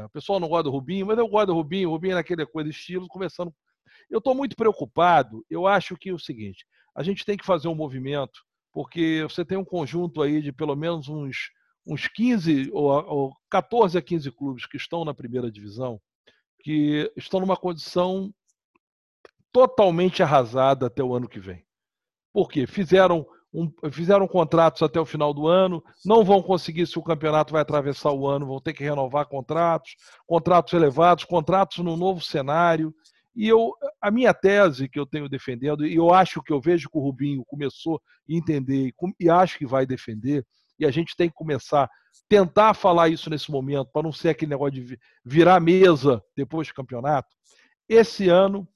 é, o pessoal não gosta do Rubinho, mas eu gosto do Rubinho, o Rubinho é naquele coisa estilo, conversando. Eu estou muito preocupado, eu acho que é o seguinte, a gente tem que fazer um movimento, porque você tem um conjunto aí de pelo menos uns, uns 15 ou, ou 14 a 15 clubes que estão na primeira divisão, que estão numa condição totalmente arrasada até o ano que vem. Por quê? Fizeram, um, fizeram contratos até o final do ano, não vão conseguir se o campeonato vai atravessar o ano, vão ter que renovar contratos, contratos elevados, contratos num novo cenário. E eu, a minha tese que eu tenho defendendo, e eu acho que eu vejo que o Rubinho começou a entender e, acho que vai defender, e a gente tem que começar a tentar falar isso nesse momento, para não ser aquele negócio de vi- virar mesa depois do campeonato. Esse ano,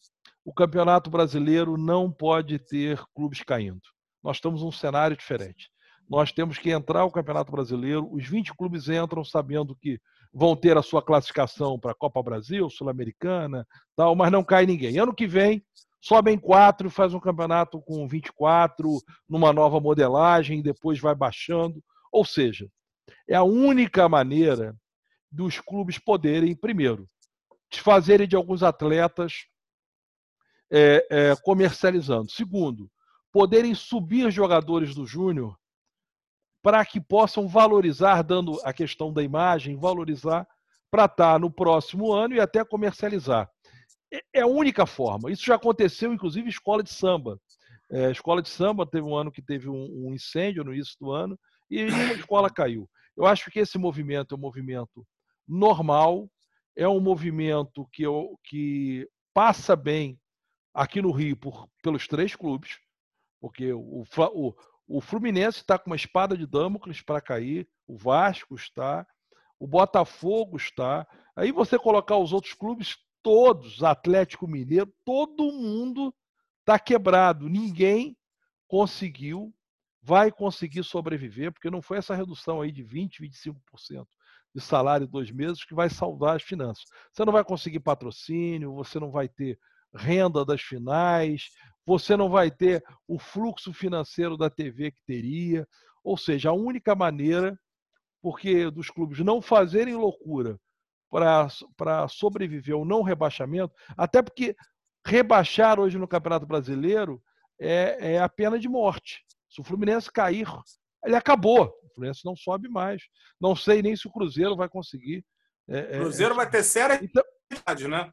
o Campeonato Brasileiro não pode ter clubes caindo. Nós estamos num cenário diferente. Nós temos que entrar o Campeonato Brasileiro, os 20 clubes entram sabendo que vão ter a sua classificação para a Copa Brasil, Sul-Americana, tal, mas não cai ninguém. Ano que vem, sobem quatro, faz um campeonato com 24, numa nova modelagem, depois vai baixando. Ou seja, é a única maneira dos clubes poderem, primeiro, desfazerem de alguns atletas é, é, comercializando. Segundo, poderem subir jogadores do Júnior para que possam valorizar, dando a questão da imagem, valorizar para estar no próximo ano e até comercializar. É- É a única forma. Isso já aconteceu, inclusive, em escola de samba. É, escola de samba teve um ano que teve um, um incêndio no início do ano e nenhuma escola caiu. Eu acho que esse movimento é um movimento normal, é um movimento que, eu, que passa bem aqui no Rio por, pelos três clubes, porque o, o, o Fluminense está com uma espada de Damocles para cair, o Vasco está, o Botafogo está. Aí você colocar os outros clubes todos, Atlético Mineiro, todo mundo está quebrado. Ninguém conseguiu, vai conseguir sobreviver, porque não foi essa redução aí de 20, 25% de salário em dois meses que vai salvar as finanças. Você não vai conseguir patrocínio, você não vai ter renda das finais, você não vai ter o fluxo financeiro da TV que teria. Ou seja, a única maneira, porque dos clubes não fazerem loucura para sobreviver ao não rebaixamento, até porque rebaixar hoje no Campeonato Brasileiro é, é a pena de morte. Se o Fluminense cair, ele acabou. O Fluminense não sobe mais. Não sei nem se o Cruzeiro vai conseguir. É, O Cruzeiro vai ter séria Então, dificuldade, né?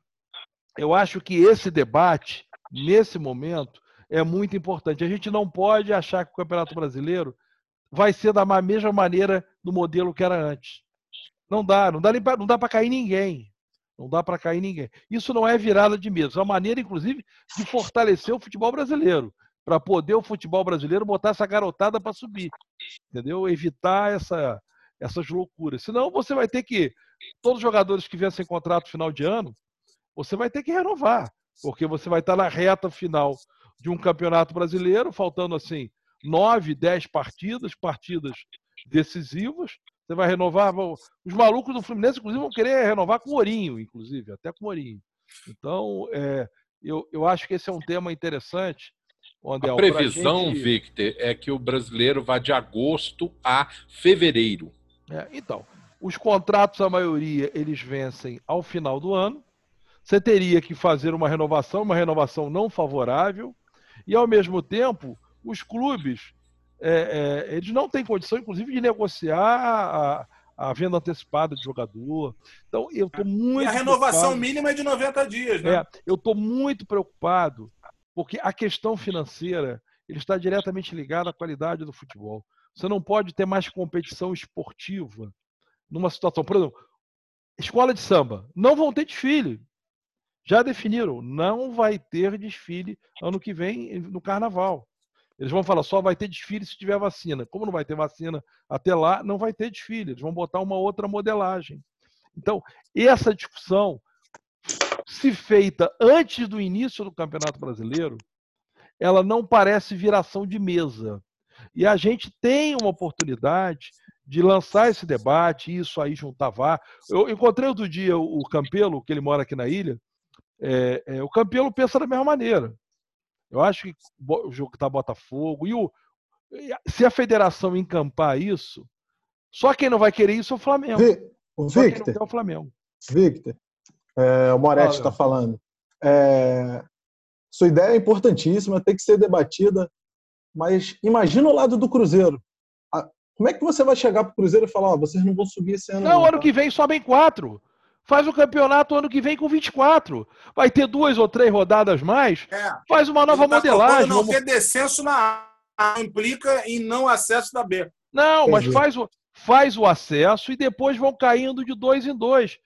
Eu acho que esse debate, nesse momento, é muito importante. A gente não pode achar que o Campeonato Brasileiro vai ser da ma- mesma maneira do modelo que era antes. Não dá, não dá não dá para cair ninguém. Não dá para cair ninguém. Isso não é virada de mesa, é uma maneira, inclusive, de fortalecer o futebol brasileiro, para poder o futebol brasileiro botar essa garotada para subir, entendeu? Evitar essa, essas loucuras. Senão você vai ter que todos os jogadores que viessem contrato final de ano, você vai ter que renovar, porque você vai estar na reta final de um campeonato brasileiro, faltando assim nove, dez partidas, partidas decisivas. Você vai renovar. Os malucos do Fluminense, inclusive, vão querer renovar com o Ourinho, inclusive, até com o Ourinho. Então, é, eu, eu acho que esse é um tema interessante. Andel, A previsão, gente- Victor, é que o brasileiro vá de agosto a fevereiro. É, então, os contratos, a maioria, eles vencem ao final do ano. Você teria que fazer uma renovação, uma renovação não favorável, e ao mesmo tempo, os clubes é, é, eles não têm condição, inclusive, de negociar a, a venda antecipada de jogador. Então, eu estou muito. E a renovação mínima é de 90 dias, né? É, eu estou muito preocupado, porque a questão financeira ele está diretamente ligada à qualidade do futebol. Você não pode ter mais competição esportiva numa situação. Por exemplo, escola de samba não vão ter desfile. Já definiram, não vai ter desfile ano que vem no carnaval. Eles vão falar só vai ter desfile se tiver vacina. Como não vai ter vacina até lá, não vai ter desfile. Eles vão botar uma outra modelagem. Então, essa discussão, se feita antes do início do Campeonato Brasileiro, ela não parece viração de mesa. E a gente tem uma oportunidade de lançar esse debate, isso aí juntar VAR. Eu encontrei outro dia o Campelo, que ele mora aqui na ilha. É, é, o Campelo pensa da mesma maneira. Eu acho que o jogo está Botafogo. E o, se a federação encampar isso, só quem não vai querer isso é o Flamengo. O Victor. é o Flamengo. Victor, é, o Moretti está falando. É, sua ideia é importantíssima, tem que ser debatida, mas imagina o lado do Cruzeiro. Como é que você vai chegar para o Cruzeiro e falar, ó, vocês não vão subir esse ano? Não, não ano tá? que vem sobem quatro. Faz o campeonato ano que vem com 24. Vai ter duas ou três rodadas mais. É. Faz uma nova tá modelagem. Não vamos... ter descenso na A implica em não acesso da B. Não, mas faz o, faz o acesso e depois vão caindo de dois em dois.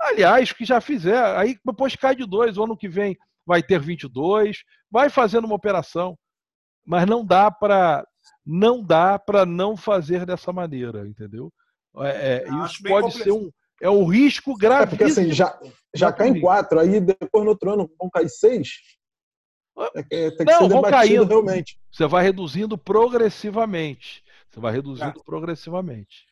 Aliás, que já fizer, aí depois cai de dois. O ano que vem vai ter 22, vai fazendo uma operação. Mas não dá para não dá para não fazer dessa maneira, entendeu? É, é, isso pode ser um é um risco grave. É porque assim, já, já cai em quatro, aí depois no outro ano vão cair seis. É, tem que Não, ser vão caindo. realmente. Você vai reduzindo progressivamente. Você vai reduzindo é. progressivamente.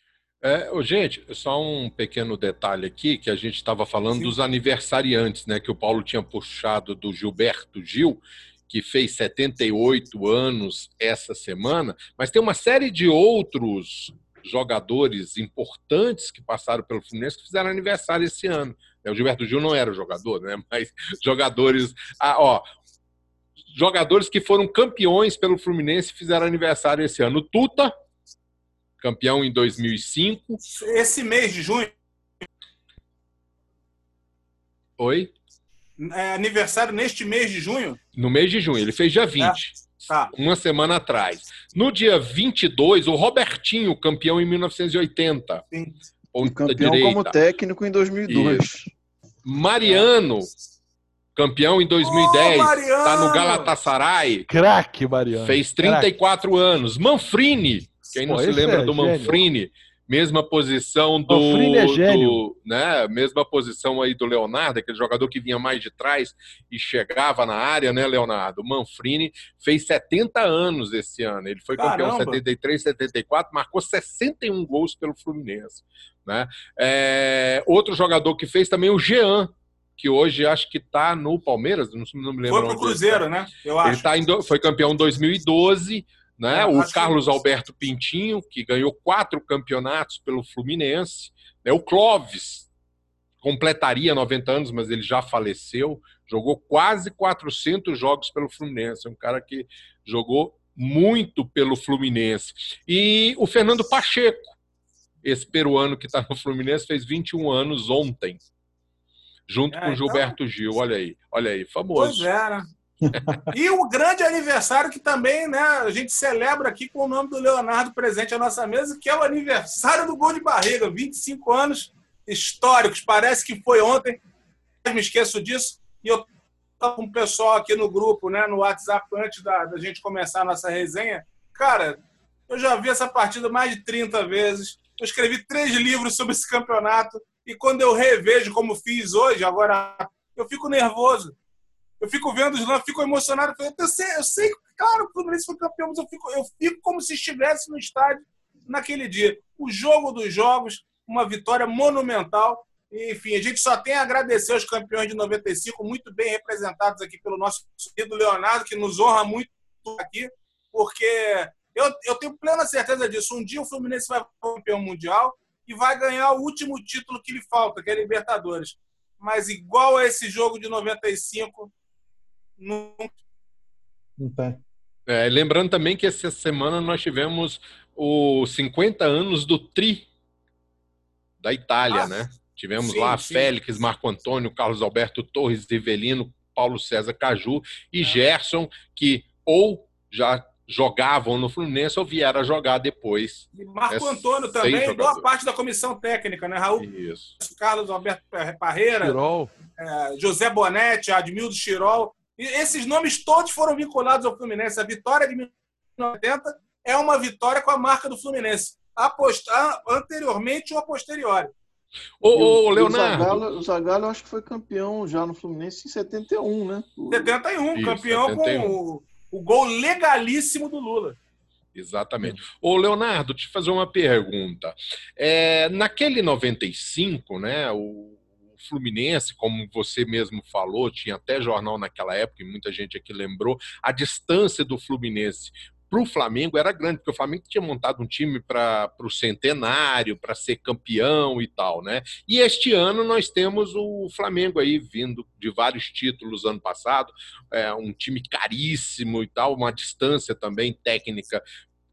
É, gente, só um pequeno detalhe aqui, que a gente estava falando Sim. dos aniversariantes, né? Que o Paulo tinha puxado do Gilberto Gil, que fez 78 anos essa semana, mas tem uma série de outros jogadores importantes que passaram pelo Fluminense que fizeram aniversário esse ano. É, o Gilberto Gil não era jogador, né? Mas jogadores. Ah, ó, jogadores que foram campeões pelo Fluminense fizeram aniversário esse ano. O Tuta, campeão em 2005. Esse mês de junho. Oi? É aniversário neste mês de junho? No mês de junho, ele fez dia 20. É. Tá. Uma semana atrás. No dia 22, o Robertinho, campeão em 1980. Sim. campeão direita. como técnico em 2002. Isso. Mariano, campeão em 2010. Oh, tá no Galatasaray. Craque, Mariano. Fez 34 Crack. anos. Manfrini, quem não Pô, se lembra é do Manfrini, gênio mesma posição do, é do, né, mesma posição aí do Leonardo, aquele jogador que vinha mais de trás e chegava na área, né, Leonardo? Manfrini fez 70 anos esse ano. Ele foi Caramba. campeão 73, 74, marcou 61 gols pelo Fluminense, né? É, outro jogador que fez também o Jean, que hoje acho que está no Palmeiras, não, me lembro. Foi pro Cruzeiro, né? Eu acho. Ele tá em, foi campeão em 2012 né? É, o Carlos. Alberto Pintinho, que ganhou quatro campeonatos pelo Fluminense. Né? O Clóvis completaria 90 anos, mas ele já faleceu. Jogou quase 400 jogos pelo Fluminense. É um cara que jogou muito pelo Fluminense. E o Fernando Pacheco, esse peruano que está no Fluminense, fez 21 anos ontem. Junto é, com então... Gilberto Gil, olha aí, olha aí, famoso. Pois é, né? e o grande aniversário que também né, a gente celebra aqui com o nome do Leonardo presente à nossa mesa, que é o aniversário do Gol de Barriga. 25 anos históricos, parece que foi ontem, me esqueço disso. E eu estava com o pessoal aqui no grupo, né, no WhatsApp, antes da, da gente começar a nossa resenha. Cara, eu já vi essa partida mais de 30 vezes. Eu escrevi três livros sobre esse campeonato. E quando eu revejo como fiz hoje, agora eu fico nervoso eu fico vendo os lances, fico emocionado. Eu sei, eu sei, claro, o Fluminense foi campeão, mas eu fico, eu fico como se estivesse no estádio naquele dia. O jogo dos jogos, uma vitória monumental. Enfim, a gente só tem a agradecer aos campeões de 95, muito bem representados aqui pelo nosso querido Leonardo, que nos honra muito aqui, porque eu, eu tenho plena certeza disso. Um dia o Fluminense vai campeão mundial e vai ganhar o último título que lhe falta, que é Libertadores mas igual a esse jogo de 95, não, Não tem. É, lembrando também que essa semana nós tivemos os 50 anos do Tri da Itália, Ah, né? Tivemos sim, lá sim. Félix, Marco Antônio, Carlos Alberto Torres, Rivelino, Paulo César Caju e É. Gerson, que ou já jogavam no Fluminense ou vieram a jogar depois. E Marco É Antônio também, boa jogadores. parte da comissão técnica, né? Raul Isso. Carlos Alberto Parreira, eh, José Bonetti, Admildo Chirol. E esses nomes todos foram vinculados ao Fluminense. A vitória de 1980 é uma vitória com a marca do Fluminense. Apostar anteriormente ou a posteriori. Ô, o- ô, e o Leonardo. Zagallo, o Zagallo acho que foi campeão já no Fluminense em 71, né? O- 71, Isso, campeão 71. com o, o gol legalíssimo do Lula. Exatamente. Ô, Leonardo, te fazer uma pergunta. É, naquele 95, né, o Fluminense, como você mesmo falou, tinha até jornal naquela época, e muita gente aqui lembrou, a distância do Fluminense para o Flamengo era grande, porque o Flamengo tinha montado um time para o centenário, para ser campeão e tal, né? E este ano nós temos o Flamengo aí vindo de vários títulos ano passado, é, um time caríssimo e tal, uma distância também técnica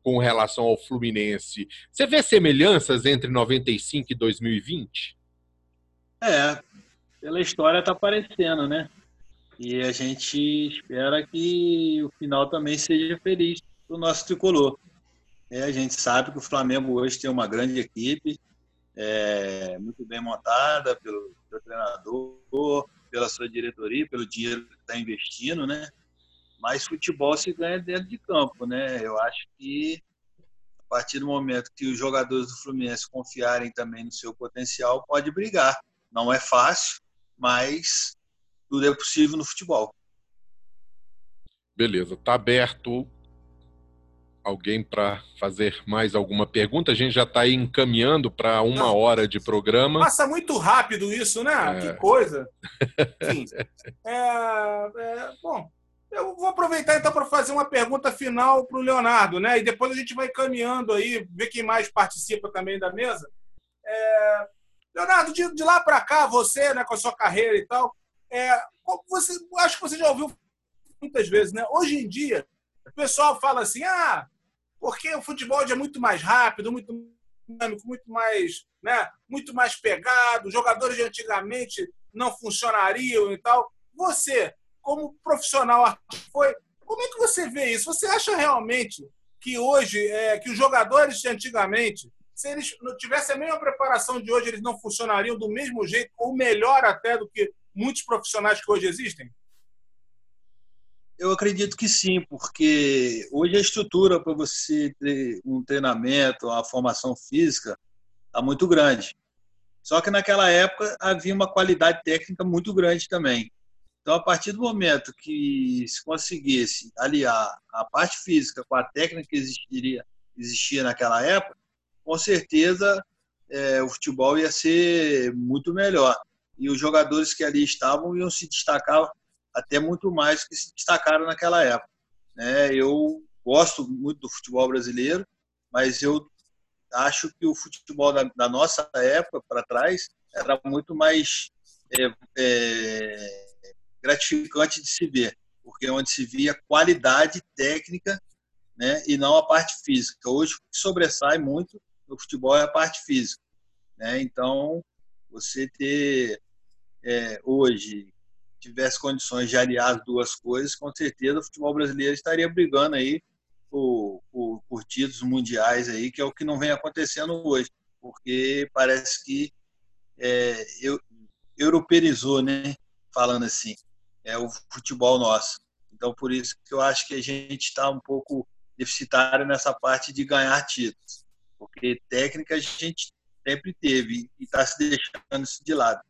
com relação ao Fluminense. Você vê semelhanças entre 95 e 2020? É, pela história tá aparecendo, né? E a gente espera que o final também seja feliz para o nosso tricolor. É, a gente sabe que o Flamengo hoje tem uma grande equipe, é, muito bem montada pelo seu treinador, pela sua diretoria, pelo dinheiro que está investindo, né? Mas futebol se ganha dentro de campo, né? Eu acho que a partir do momento que os jogadores do Fluminense confiarem também no seu potencial, pode brigar. Não é fácil, mas tudo é possível no futebol. Beleza, tá aberto alguém para fazer mais alguma pergunta? A gente já está aí encaminhando para uma Não. hora de programa. Passa muito rápido isso, né? É. Que coisa. Enfim, é, é, bom, eu vou aproveitar então para fazer uma pergunta final para o Leonardo, né? E depois a gente vai caminhando aí, ver quem mais participa também da mesa. É, Leonardo, de, de lá para cá, você, né, com a sua carreira e tal, é, você, acho que você já ouviu muitas vezes, né? Hoje em dia, o pessoal fala assim, ah, porque o futebol é muito mais rápido, muito dinâmico, muito mais, né, muito mais pegado, jogadores de antigamente não funcionariam e tal. Você, como profissional, foi, como é que você vê isso? Você acha realmente que hoje, é, que os jogadores de antigamente, se eles não tivessem a mesma preparação de hoje, eles não funcionariam do mesmo jeito, ou melhor até do que muitos profissionais que hoje existem? Eu acredito que sim, porque hoje a estrutura para você ter um treinamento, uma formação física, está muito grande. Só que naquela época havia uma qualidade técnica muito grande também. Então, a partir do momento que se conseguisse aliar a parte física com a técnica que existiria, existia naquela época, com certeza é, o futebol ia ser muito melhor. E os jogadores que ali estavam iam se destacar até muito mais que se destacaram naquela época. Né? Eu gosto muito do futebol brasileiro, mas eu acho que o futebol da, da nossa época para trás era muito mais é, é, gratificante de se ver, porque é onde se via qualidade técnica né, e não a parte física. Hoje, sobressai muito no futebol é a parte física. Né? Então, você ter é, hoje tivesse condições de aliar as duas coisas, com certeza o futebol brasileiro estaria brigando aí por, por, por títulos mundiais aí, que é o que não vem acontecendo hoje, porque parece que é, eu, europeizou, né? Falando assim, é o futebol nosso. Então, por isso que eu acho que a gente está um pouco deficitário nessa parte de ganhar títulos, porque técnica a gente sempre teve e está se deixando isso de lado.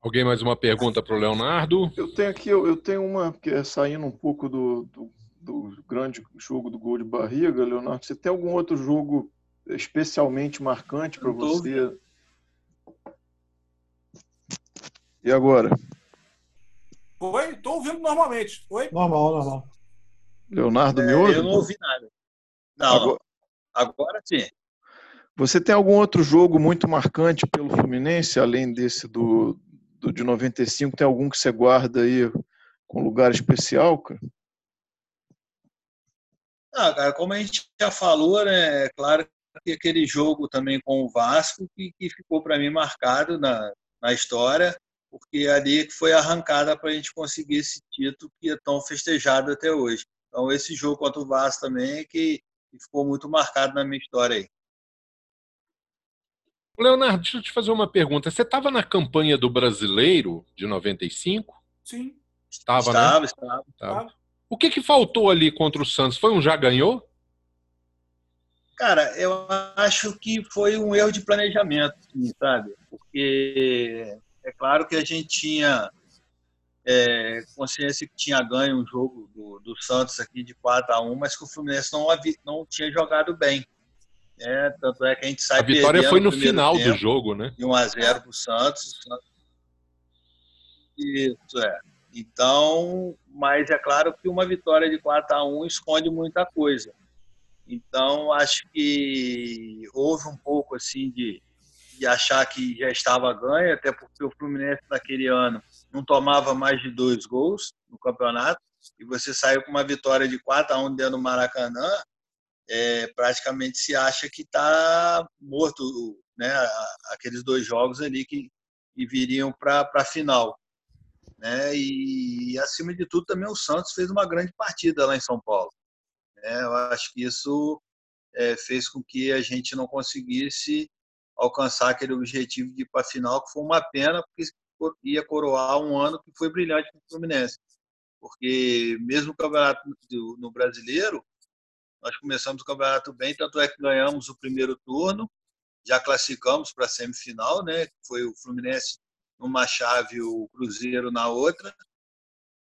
Alguém mais uma pergunta para o Leonardo? Eu tenho aqui, eu, eu tenho uma que é saindo um pouco do, do, do, grande jogo do gol de barriga, Leonardo. Você tem algum outro jogo especialmente marcante para você? E agora? Foi? Estou ouvindo normalmente. Foi? Normal, normal. Leonardo é, me ouve? Eu não ouvi nada. Não, agora, agora sim. Você tem algum outro jogo muito marcante pelo Fluminense, além desse do, do de 95? Tem algum que você guarda aí com lugar especial, cara? Ah, cara, como a gente já falou, né, é claro que aquele jogo também com o Vasco que, que ficou para mim marcado na, na história, porque ali que foi arrancada para a gente conseguir esse título que é tão festejado até hoje. Então, esse jogo contra o Vasco também é que, que ficou muito marcado na minha história aí. Leonardo, deixa eu te fazer uma pergunta. Você estava na campanha do Brasileiro de 95? Sim. Estava, estava, né? estava. Estava. O que, que faltou ali contra o Santos? Foi um já ganhou? Cara, eu acho que foi um erro de planejamento, sabe? Porque é claro que a gente tinha é, consciência que tinha ganho um jogo do, do, Santos aqui de 4 a 1 mas que o Fluminense não, havia, não tinha jogado bem. É, tanto é que a gente sai A vitória foi no final do jogo, né? De 1 a 0 para o Santos. Isso, é. Então, mas é claro que uma vitória de 4 a 1 esconde muita coisa. Então, acho que houve um pouco assim de, de achar que já estava ganho, até porque o Fluminense naquele ano não tomava mais de dois gols no campeonato, e você saiu com uma vitória de 4 a 1 dentro do Maracanã, é, praticamente se acha que está morto né, aqueles dois jogos ali que, que viriam para a final. Né? E, acima de tudo, também o Santos fez uma grande partida lá em São Paulo. Né? Eu acho que isso é, fez com que a gente não conseguisse alcançar aquele objetivo de ir para a final, que foi uma pena, porque ia coroar um ano que foi brilhante para o Fluminense. Porque mesmo o campeonato no brasileiro, nós começamos o campeonato bem, tanto é que ganhamos o primeiro turno, já classificamos para a semifinal, né? Foi o Fluminense numa chave, o Cruzeiro na outra.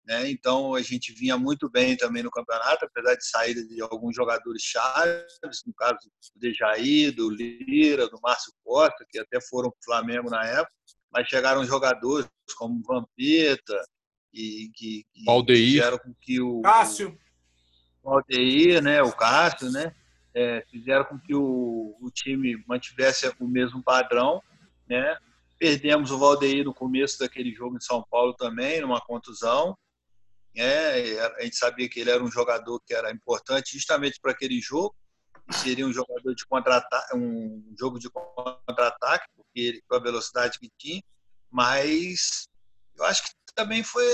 Né? Então a gente vinha muito bem também no campeonato, apesar de saída de alguns jogadores chaves, no caso do Dejaí, do Lira, do Márcio Costa, que até foram para o Flamengo na época, mas chegaram jogadores como Vampeta e que, que fizeram com que o Cássio, o Aldeir, né, o Cássio, né, é, fizeram com que o, o time mantivesse o mesmo padrão, né, Perdemos o Valdeir no começo daquele jogo em São Paulo também, numa contusão. É, a gente sabia que ele era um jogador que era importante justamente para aquele jogo. Seria um jogador de contra-ataque, um jogo de contra-ataque, porque ele, com a velocidade que tinha. Mas eu acho que também foi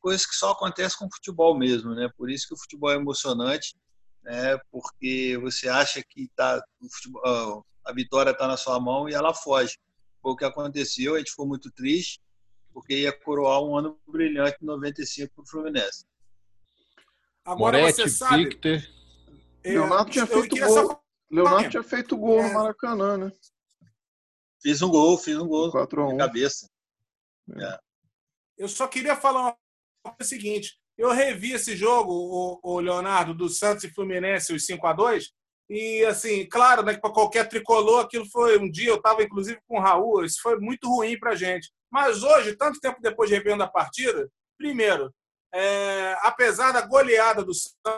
coisa que só acontece com o futebol mesmo, né? Por isso que o futebol é emocionante, né? Porque você acha que tá, futebol, a vitória está na sua mão e ela foge foi o que aconteceu, a gente ficou muito triste, porque ia coroar um ano brilhante em 95 para o Fluminense. Agora Moretti, você sabe... Victor... É, Leonardo tinha feito gol. Só... Leonardo tinha feito gol é... no Maracanã, né? Fiz um gol, fiz um gol 4 a 1. de cabeça. É. é. Eu só queria falar o seguinte. Eu revi esse jogo, o, o Leonardo, do Santos e Fluminense, os 5 a 2 e, assim, claro, né, para qualquer tricolor, aquilo foi um dia, eu estava inclusive com o Raul, isso foi muito ruim para a gente. Mas hoje, tanto tempo depois de revendo a partida, primeiro, é, apesar da goleada do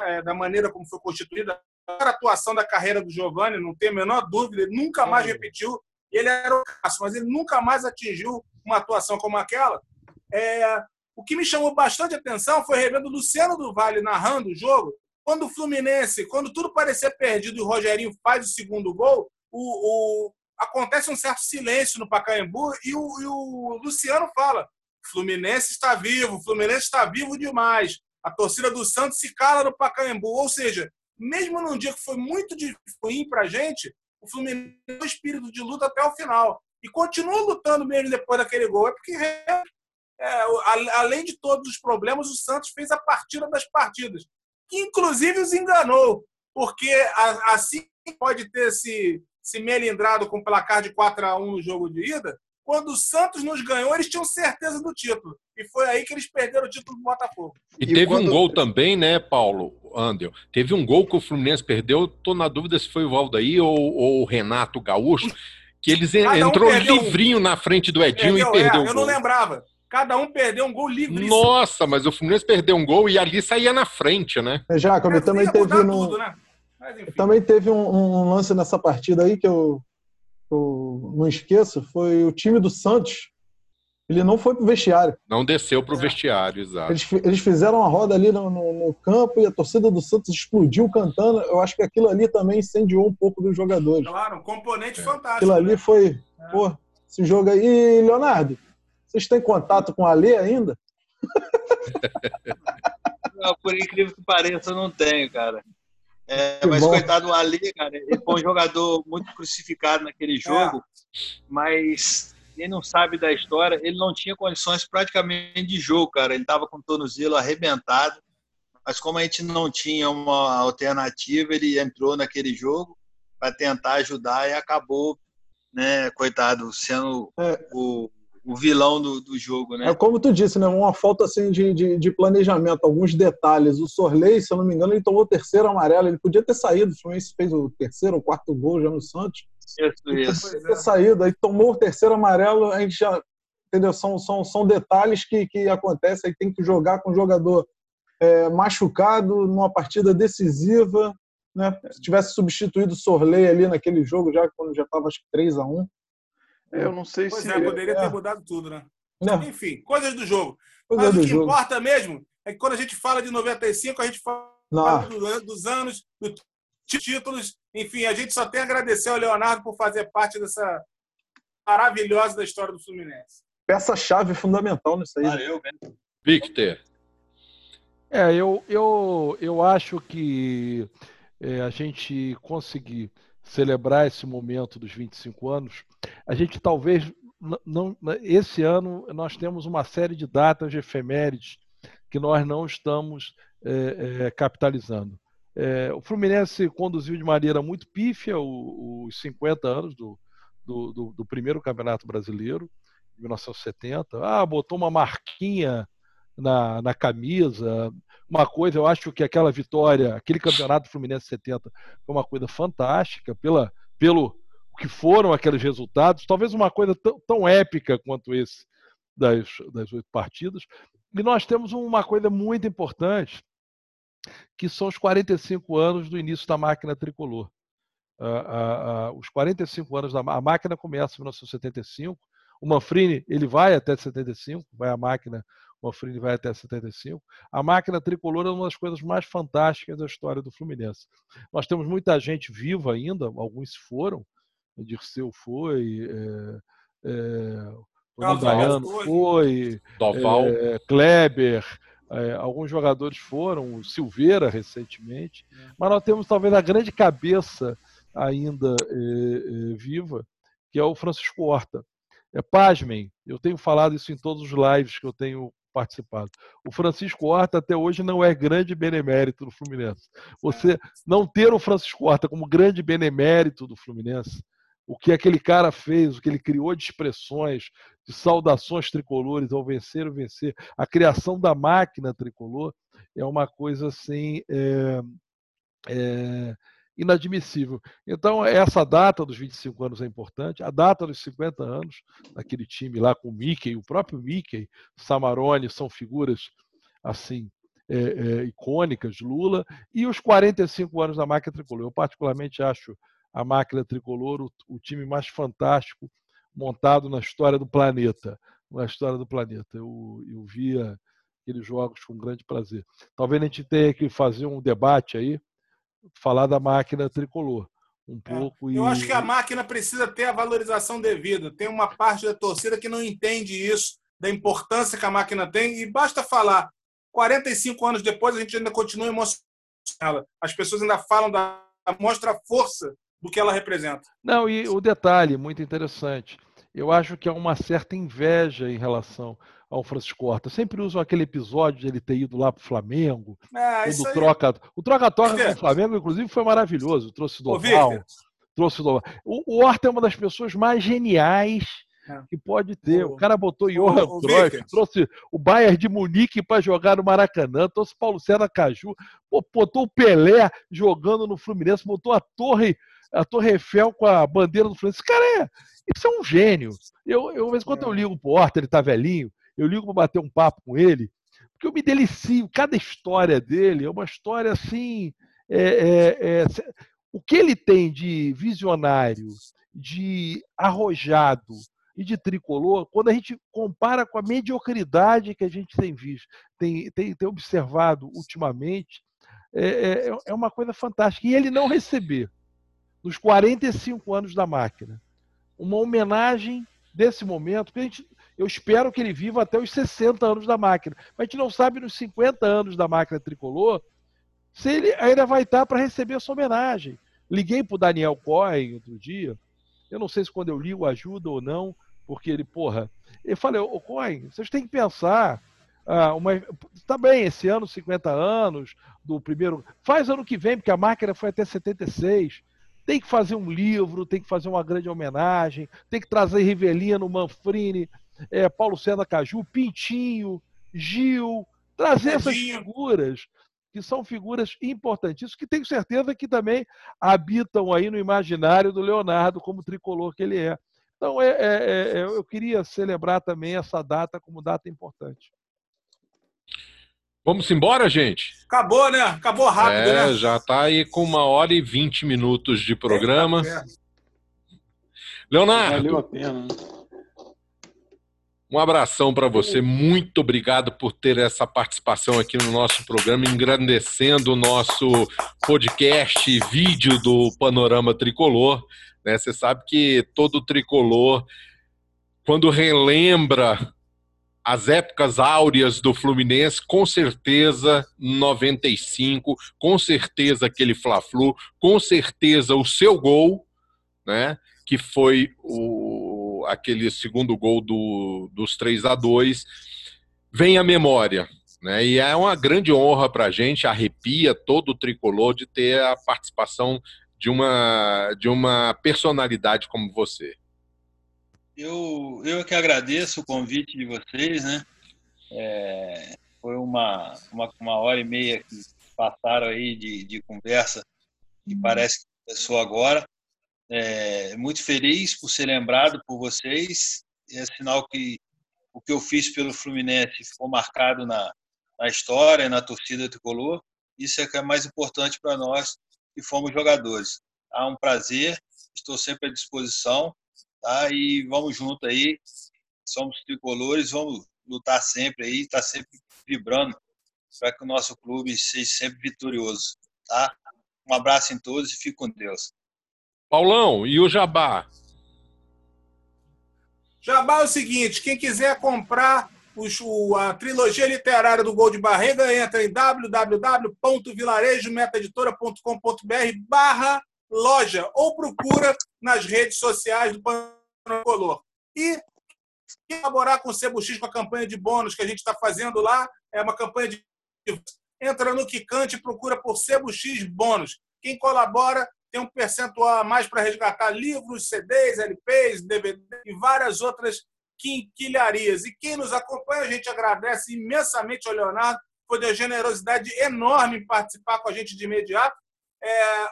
é, da maneira como foi constituída, atuação da carreira do Giovanni, não tem a menor dúvida, ele nunca mais repetiu. Ele era o caso, mas ele nunca mais atingiu uma atuação como aquela. É, o que me chamou bastante atenção foi revendo o Luciano do Vale narrando o jogo, quando o Fluminense, quando tudo parecia perdido e o Rogerinho faz o segundo gol, o, o acontece um certo silêncio no Pacaembu e o, e o Luciano fala: Fluminense está vivo, Fluminense está vivo demais. A torcida do Santos se cala no Pacaembu. Ou seja, mesmo num dia que foi muito ruim para a gente, o Fluminense tem o espírito de luta até o final. E continua lutando mesmo depois daquele gol. É porque, é, além de todos os problemas, o Santos fez a partida das partidas que inclusive os enganou, porque assim pode ter se, se melindrado com o placar de 4 a 1 no jogo de ida. Quando o Santos nos ganhou, eles tinham certeza do título. E foi aí que eles perderam o título do Botafogo. E, e teve quando... um gol também, né, Paulo, Andel? Teve um gol que o Fluminense perdeu. Estou na dúvida se foi o Valdaí ou, ou o Renato Gaúcho, que eles Cada entrou um livrinho na frente do Edinho perdeu, e perdeu é, o gol. Eu não lembrava. Cada um perdeu um gol livre. Nossa, mas o Fluminense perdeu um gol e ali saía na frente, né? Já, como também teve no. Tudo, né? Também teve um, um, lance nessa partida aí que eu, eu não esqueço, foi o time do Santos. Ele não foi pro vestiário. Não desceu pro é. vestiário, exato. Eles, eles, fizeram uma roda ali no, no, no, campo e a torcida do Santos explodiu cantando. Eu acho que aquilo ali também incendiou um pouco dos jogadores. Claro, um componente é. fantástico. Aquilo ali né? foi. É. Pô, esse jogo aí. E, Leonardo, vocês têm contato com a Lê ainda? Não, por incrível que pareça, eu não tenho, cara. É, mas bom. coitado do Ali, cara, ele foi um jogador muito crucificado naquele é. jogo, é. mas quem não sabe da história, ele não tinha condições praticamente de jogo, cara. Ele estava com o tornozelo arrebentado, mas como a gente não tinha uma alternativa, ele entrou naquele jogo para tentar ajudar e acabou, né, coitado, sendo é. o o vilão do, do jogo, né? É como tu disse, né? Uma falta assim de, de, de, planejamento, alguns detalhes. O Sorley, se eu não me engano, ele tomou o terceiro amarelo. Ele podia ter saído. O Fluminense fez o terceiro ou quarto gol já no Santos. Isso, isso. Podia ter saído. Aí tomou o terceiro amarelo, a gente já. Entendeu? São, são, são detalhes que, que acontecem. Aí tem que jogar com o jogador é, machucado numa partida decisiva. Né? Se tivesse substituído o Sorley ali naquele jogo, já quando já estava acho que 3 a 1 é, eu não sei pois se. É, poderia ter é. mudado tudo, né? Não. Enfim, coisas do jogo. Mas o que jogo. importa mesmo é que quando a gente fala de 95, a gente fala do, dos anos, dos títulos. Enfim, a gente só tem a agradecer ao Leonardo por fazer parte dessa maravilhosa da história do Fluminense. Peça-chave fundamental nisso aí. Valeu, mesmo. Victor. É, eu, eu, eu acho que é, a gente conseguir celebrar esse momento dos 25 anos, a gente talvez não, esse ano nós temos uma série de datas de efemérides que nós não estamos é, é, capitalizando. É, o Fluminense conduziu de maneira muito pífia os 50 anos do, do, do, do primeiro Campeonato Brasileiro, 1970. Ah, botou uma marquinha na, na camisa, uma coisa, eu acho que aquela vitória, aquele campeonato Fluminense 70 foi uma coisa fantástica pela, pelo que foram aqueles resultados, talvez uma coisa tão, tão épica quanto esse das, das oito partidas. E nós temos uma coisa muito importante, que são os 45 anos do início da máquina tricolor. Uh, uh, uh, os 45 anos da a máquina começa em 1975. O Manfrini ele vai até 75, vai a máquina o Manfrini vai até 75. A máquina tricolor é uma das coisas mais fantásticas da história do Fluminense. Nós temos muita gente viva ainda, alguns foram, o Dirceu foi, é, é, o Dayano foi, é, Kleber, é, alguns jogadores foram, o Silveira recentemente, é. mas nós temos talvez a grande cabeça ainda é, viva, que é o Francisco Horta. É, pasmem, eu tenho falado isso em todos os lives que eu tenho participado. O Francisco Horta até hoje não é grande benemérito do Fluminense. Você não ter o Francisco Horta como grande benemérito do Fluminense, o que aquele cara fez, o que ele criou de expressões, de saudações tricolores ao vencer ou vencer, a criação da máquina tricolor é uma coisa assim. É, é, inadmissível. Então, essa data dos 25 anos é importante, a data dos 50 anos, daquele time lá com o Mickey, o próprio Mickey, Samarone, são figuras assim é, é, icônicas, Lula, e os 45 anos da máquina tricolor. Eu, particularmente, acho a máquina tricolor o, o time mais fantástico montado na história do planeta. Na história do planeta. Eu, eu via aqueles jogos com grande prazer. Talvez a gente tenha que fazer um debate aí falar da máquina tricolor um é. pouco. Eu e... acho que a máquina precisa ter a valorização devida. Tem uma parte da torcida que não entende isso, da importância que a máquina tem, e basta falar. 45 anos depois, a gente ainda continua emocionada. As pessoas ainda falam da. mostra a força do que ela representa. Não, e o detalhe muito interessante. Eu acho que há uma certa inveja em relação ao Francisco Horta. Sempre usam aquele episódio de ele ter ido lá para o Flamengo. É, do troca, o troca-troca com o Flamengo, inclusive, foi maravilhoso. Trouxe do Doval. Trouxe do o, o Horta é uma das pessoas mais geniais é. que pode ter. O, o cara botou Johan Cruyff, trouxe o Bayern de Munique para jogar no Maracanã, trouxe Paulo César Caju, botou o Pelé jogando no Fluminense, botou a Torre a Torre Eiffel com a bandeira do Fluminense. Esse cara é, isso é um gênio. Eu, eu, vez quando eu é. ligo pro Horta, ele tá velhinho, eu ligo para bater um papo com ele, porque eu me delicio. Cada história dele é uma história assim é, é, é, o que ele tem de visionário, de arrojado e de tricolor, quando a gente compara com a mediocridade que a gente tem visto, tem, tem, tem observado ultimamente, é, é, é uma coisa fantástica. E ele não receber, nos 45 anos da máquina, uma homenagem desse momento, porque a gente, eu espero que ele viva até os 60 anos da máquina, mas a gente não sabe nos 50 anos da máquina tricolor se ele ainda vai estar para receber essa homenagem. Liguei para o Daniel Cohen outro dia, eu não sei se quando eu ligo ajuda ou não, porque ele, porra, eu falei, ô Cohen, vocês têm que pensar, ah, uma, tá bem, esse ano 50 anos do primeiro, faz ano que vem, porque a máquina foi até 76, tem que fazer um livro, tem que fazer uma grande homenagem, tem que trazer Rivelino, Manfrini, é, Paulo César Caju, Pintinho, Gil, trazer essas figuras que são figuras importantíssimas, que tenho certeza que também habitam aí no imaginário do Leonardo como tricolor que ele é. Então, é, é, é, eu queria celebrar também essa data como data importante. Vamos embora, gente? Acabou, né? Acabou rápido, é, né? Já está aí com uma hora e vinte minutos de programa. Leonardo. Valeu a pena. Um abração para você. Muito obrigado por ter essa participação aqui no nosso programa, engrandecendo o nosso podcast e vídeo do Panorama Tricolor. Né? Você sabe que todo tricolor, quando relembra as épocas áureas do Fluminense, com certeza 95, com certeza aquele Fla-Flu, com certeza o seu gol, né, que foi o, aquele segundo gol do, dos 3 a 2 vem à memória. Né, e é uma grande honra para a gente, arrepia todo o tricolor de ter a participação de uma, de uma personalidade como você. Eu, eu que agradeço o convite de vocês, né? É, foi uma, uma, uma, hora e meia que passaram aí de, de conversa e parece que começou agora. É, muito feliz por ser lembrado por vocês. É sinal que o que eu fiz pelo Fluminense ficou marcado na, na história, na torcida tricolor. Isso é que é mais importante para nós que fomos jogadores. Há um prazer, estou sempre à disposição tá? E vamos junto aí, somos tricolores, vamos lutar sempre aí, estar tá sempre vibrando para que o nosso clube seja sempre vitorioso, tá? Um abraço em todos e fique com Deus. Paulão, e o Jabá? Jabá é o seguinte, quem quiser comprar os, a trilogia literária do Gol de Barrega, entra em www.vilarejometaditora.com.br barra loja ou procura nas redes sociais do Panocolor. E colaborar com o Sebo X com a campanha de bônus que a gente está fazendo lá, é uma campanha de. Entra no Kikante e procura por Sebo X bônus. Quem colabora tem um percentual a mais para resgatar livros, CDs, LPs, DVD e várias outras quinquilharias. E quem nos acompanha, a gente agradece imensamente ao Leonardo, foi de generosidade enorme em participar com a gente de imediato. É,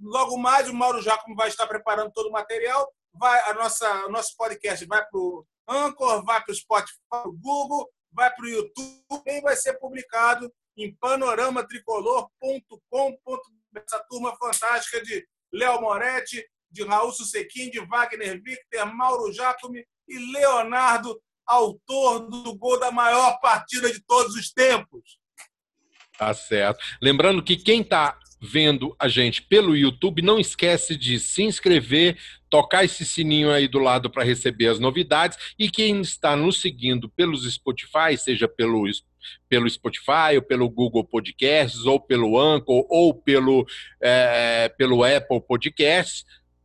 logo mais, o Mauro Jacomo vai estar preparando todo o material. Vai, a nossa, o nosso podcast vai para o Anchor, vai para o Spotify, o Google, vai para o YouTube e vai ser publicado em panoramatricolor.com.br. Essa turma fantástica de Léo Moretti, de Raul Susequim, de Wagner Victor, Mauro Jacome e Leonardo, autor do gol da maior partida de todos os tempos. Tá certo. Lembrando que quem está vendo a gente pelo YouTube, não esquece de se inscrever, tocar esse sininho aí do lado para receber as novidades e quem está nos seguindo pelos Spotify, seja pelo pelo Spotify, ou pelo Google Podcasts, ou pelo Anchor, ou pelo, é, pelo Apple Podcasts,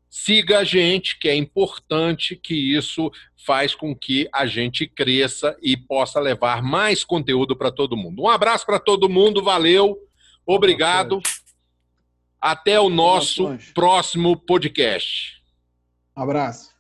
siga a gente, que é importante que isso faz com que a gente cresça e possa levar mais conteúdo para todo mundo. Um abraço para todo mundo, valeu, obrigado. Até o nosso próximo podcast. Um abraço.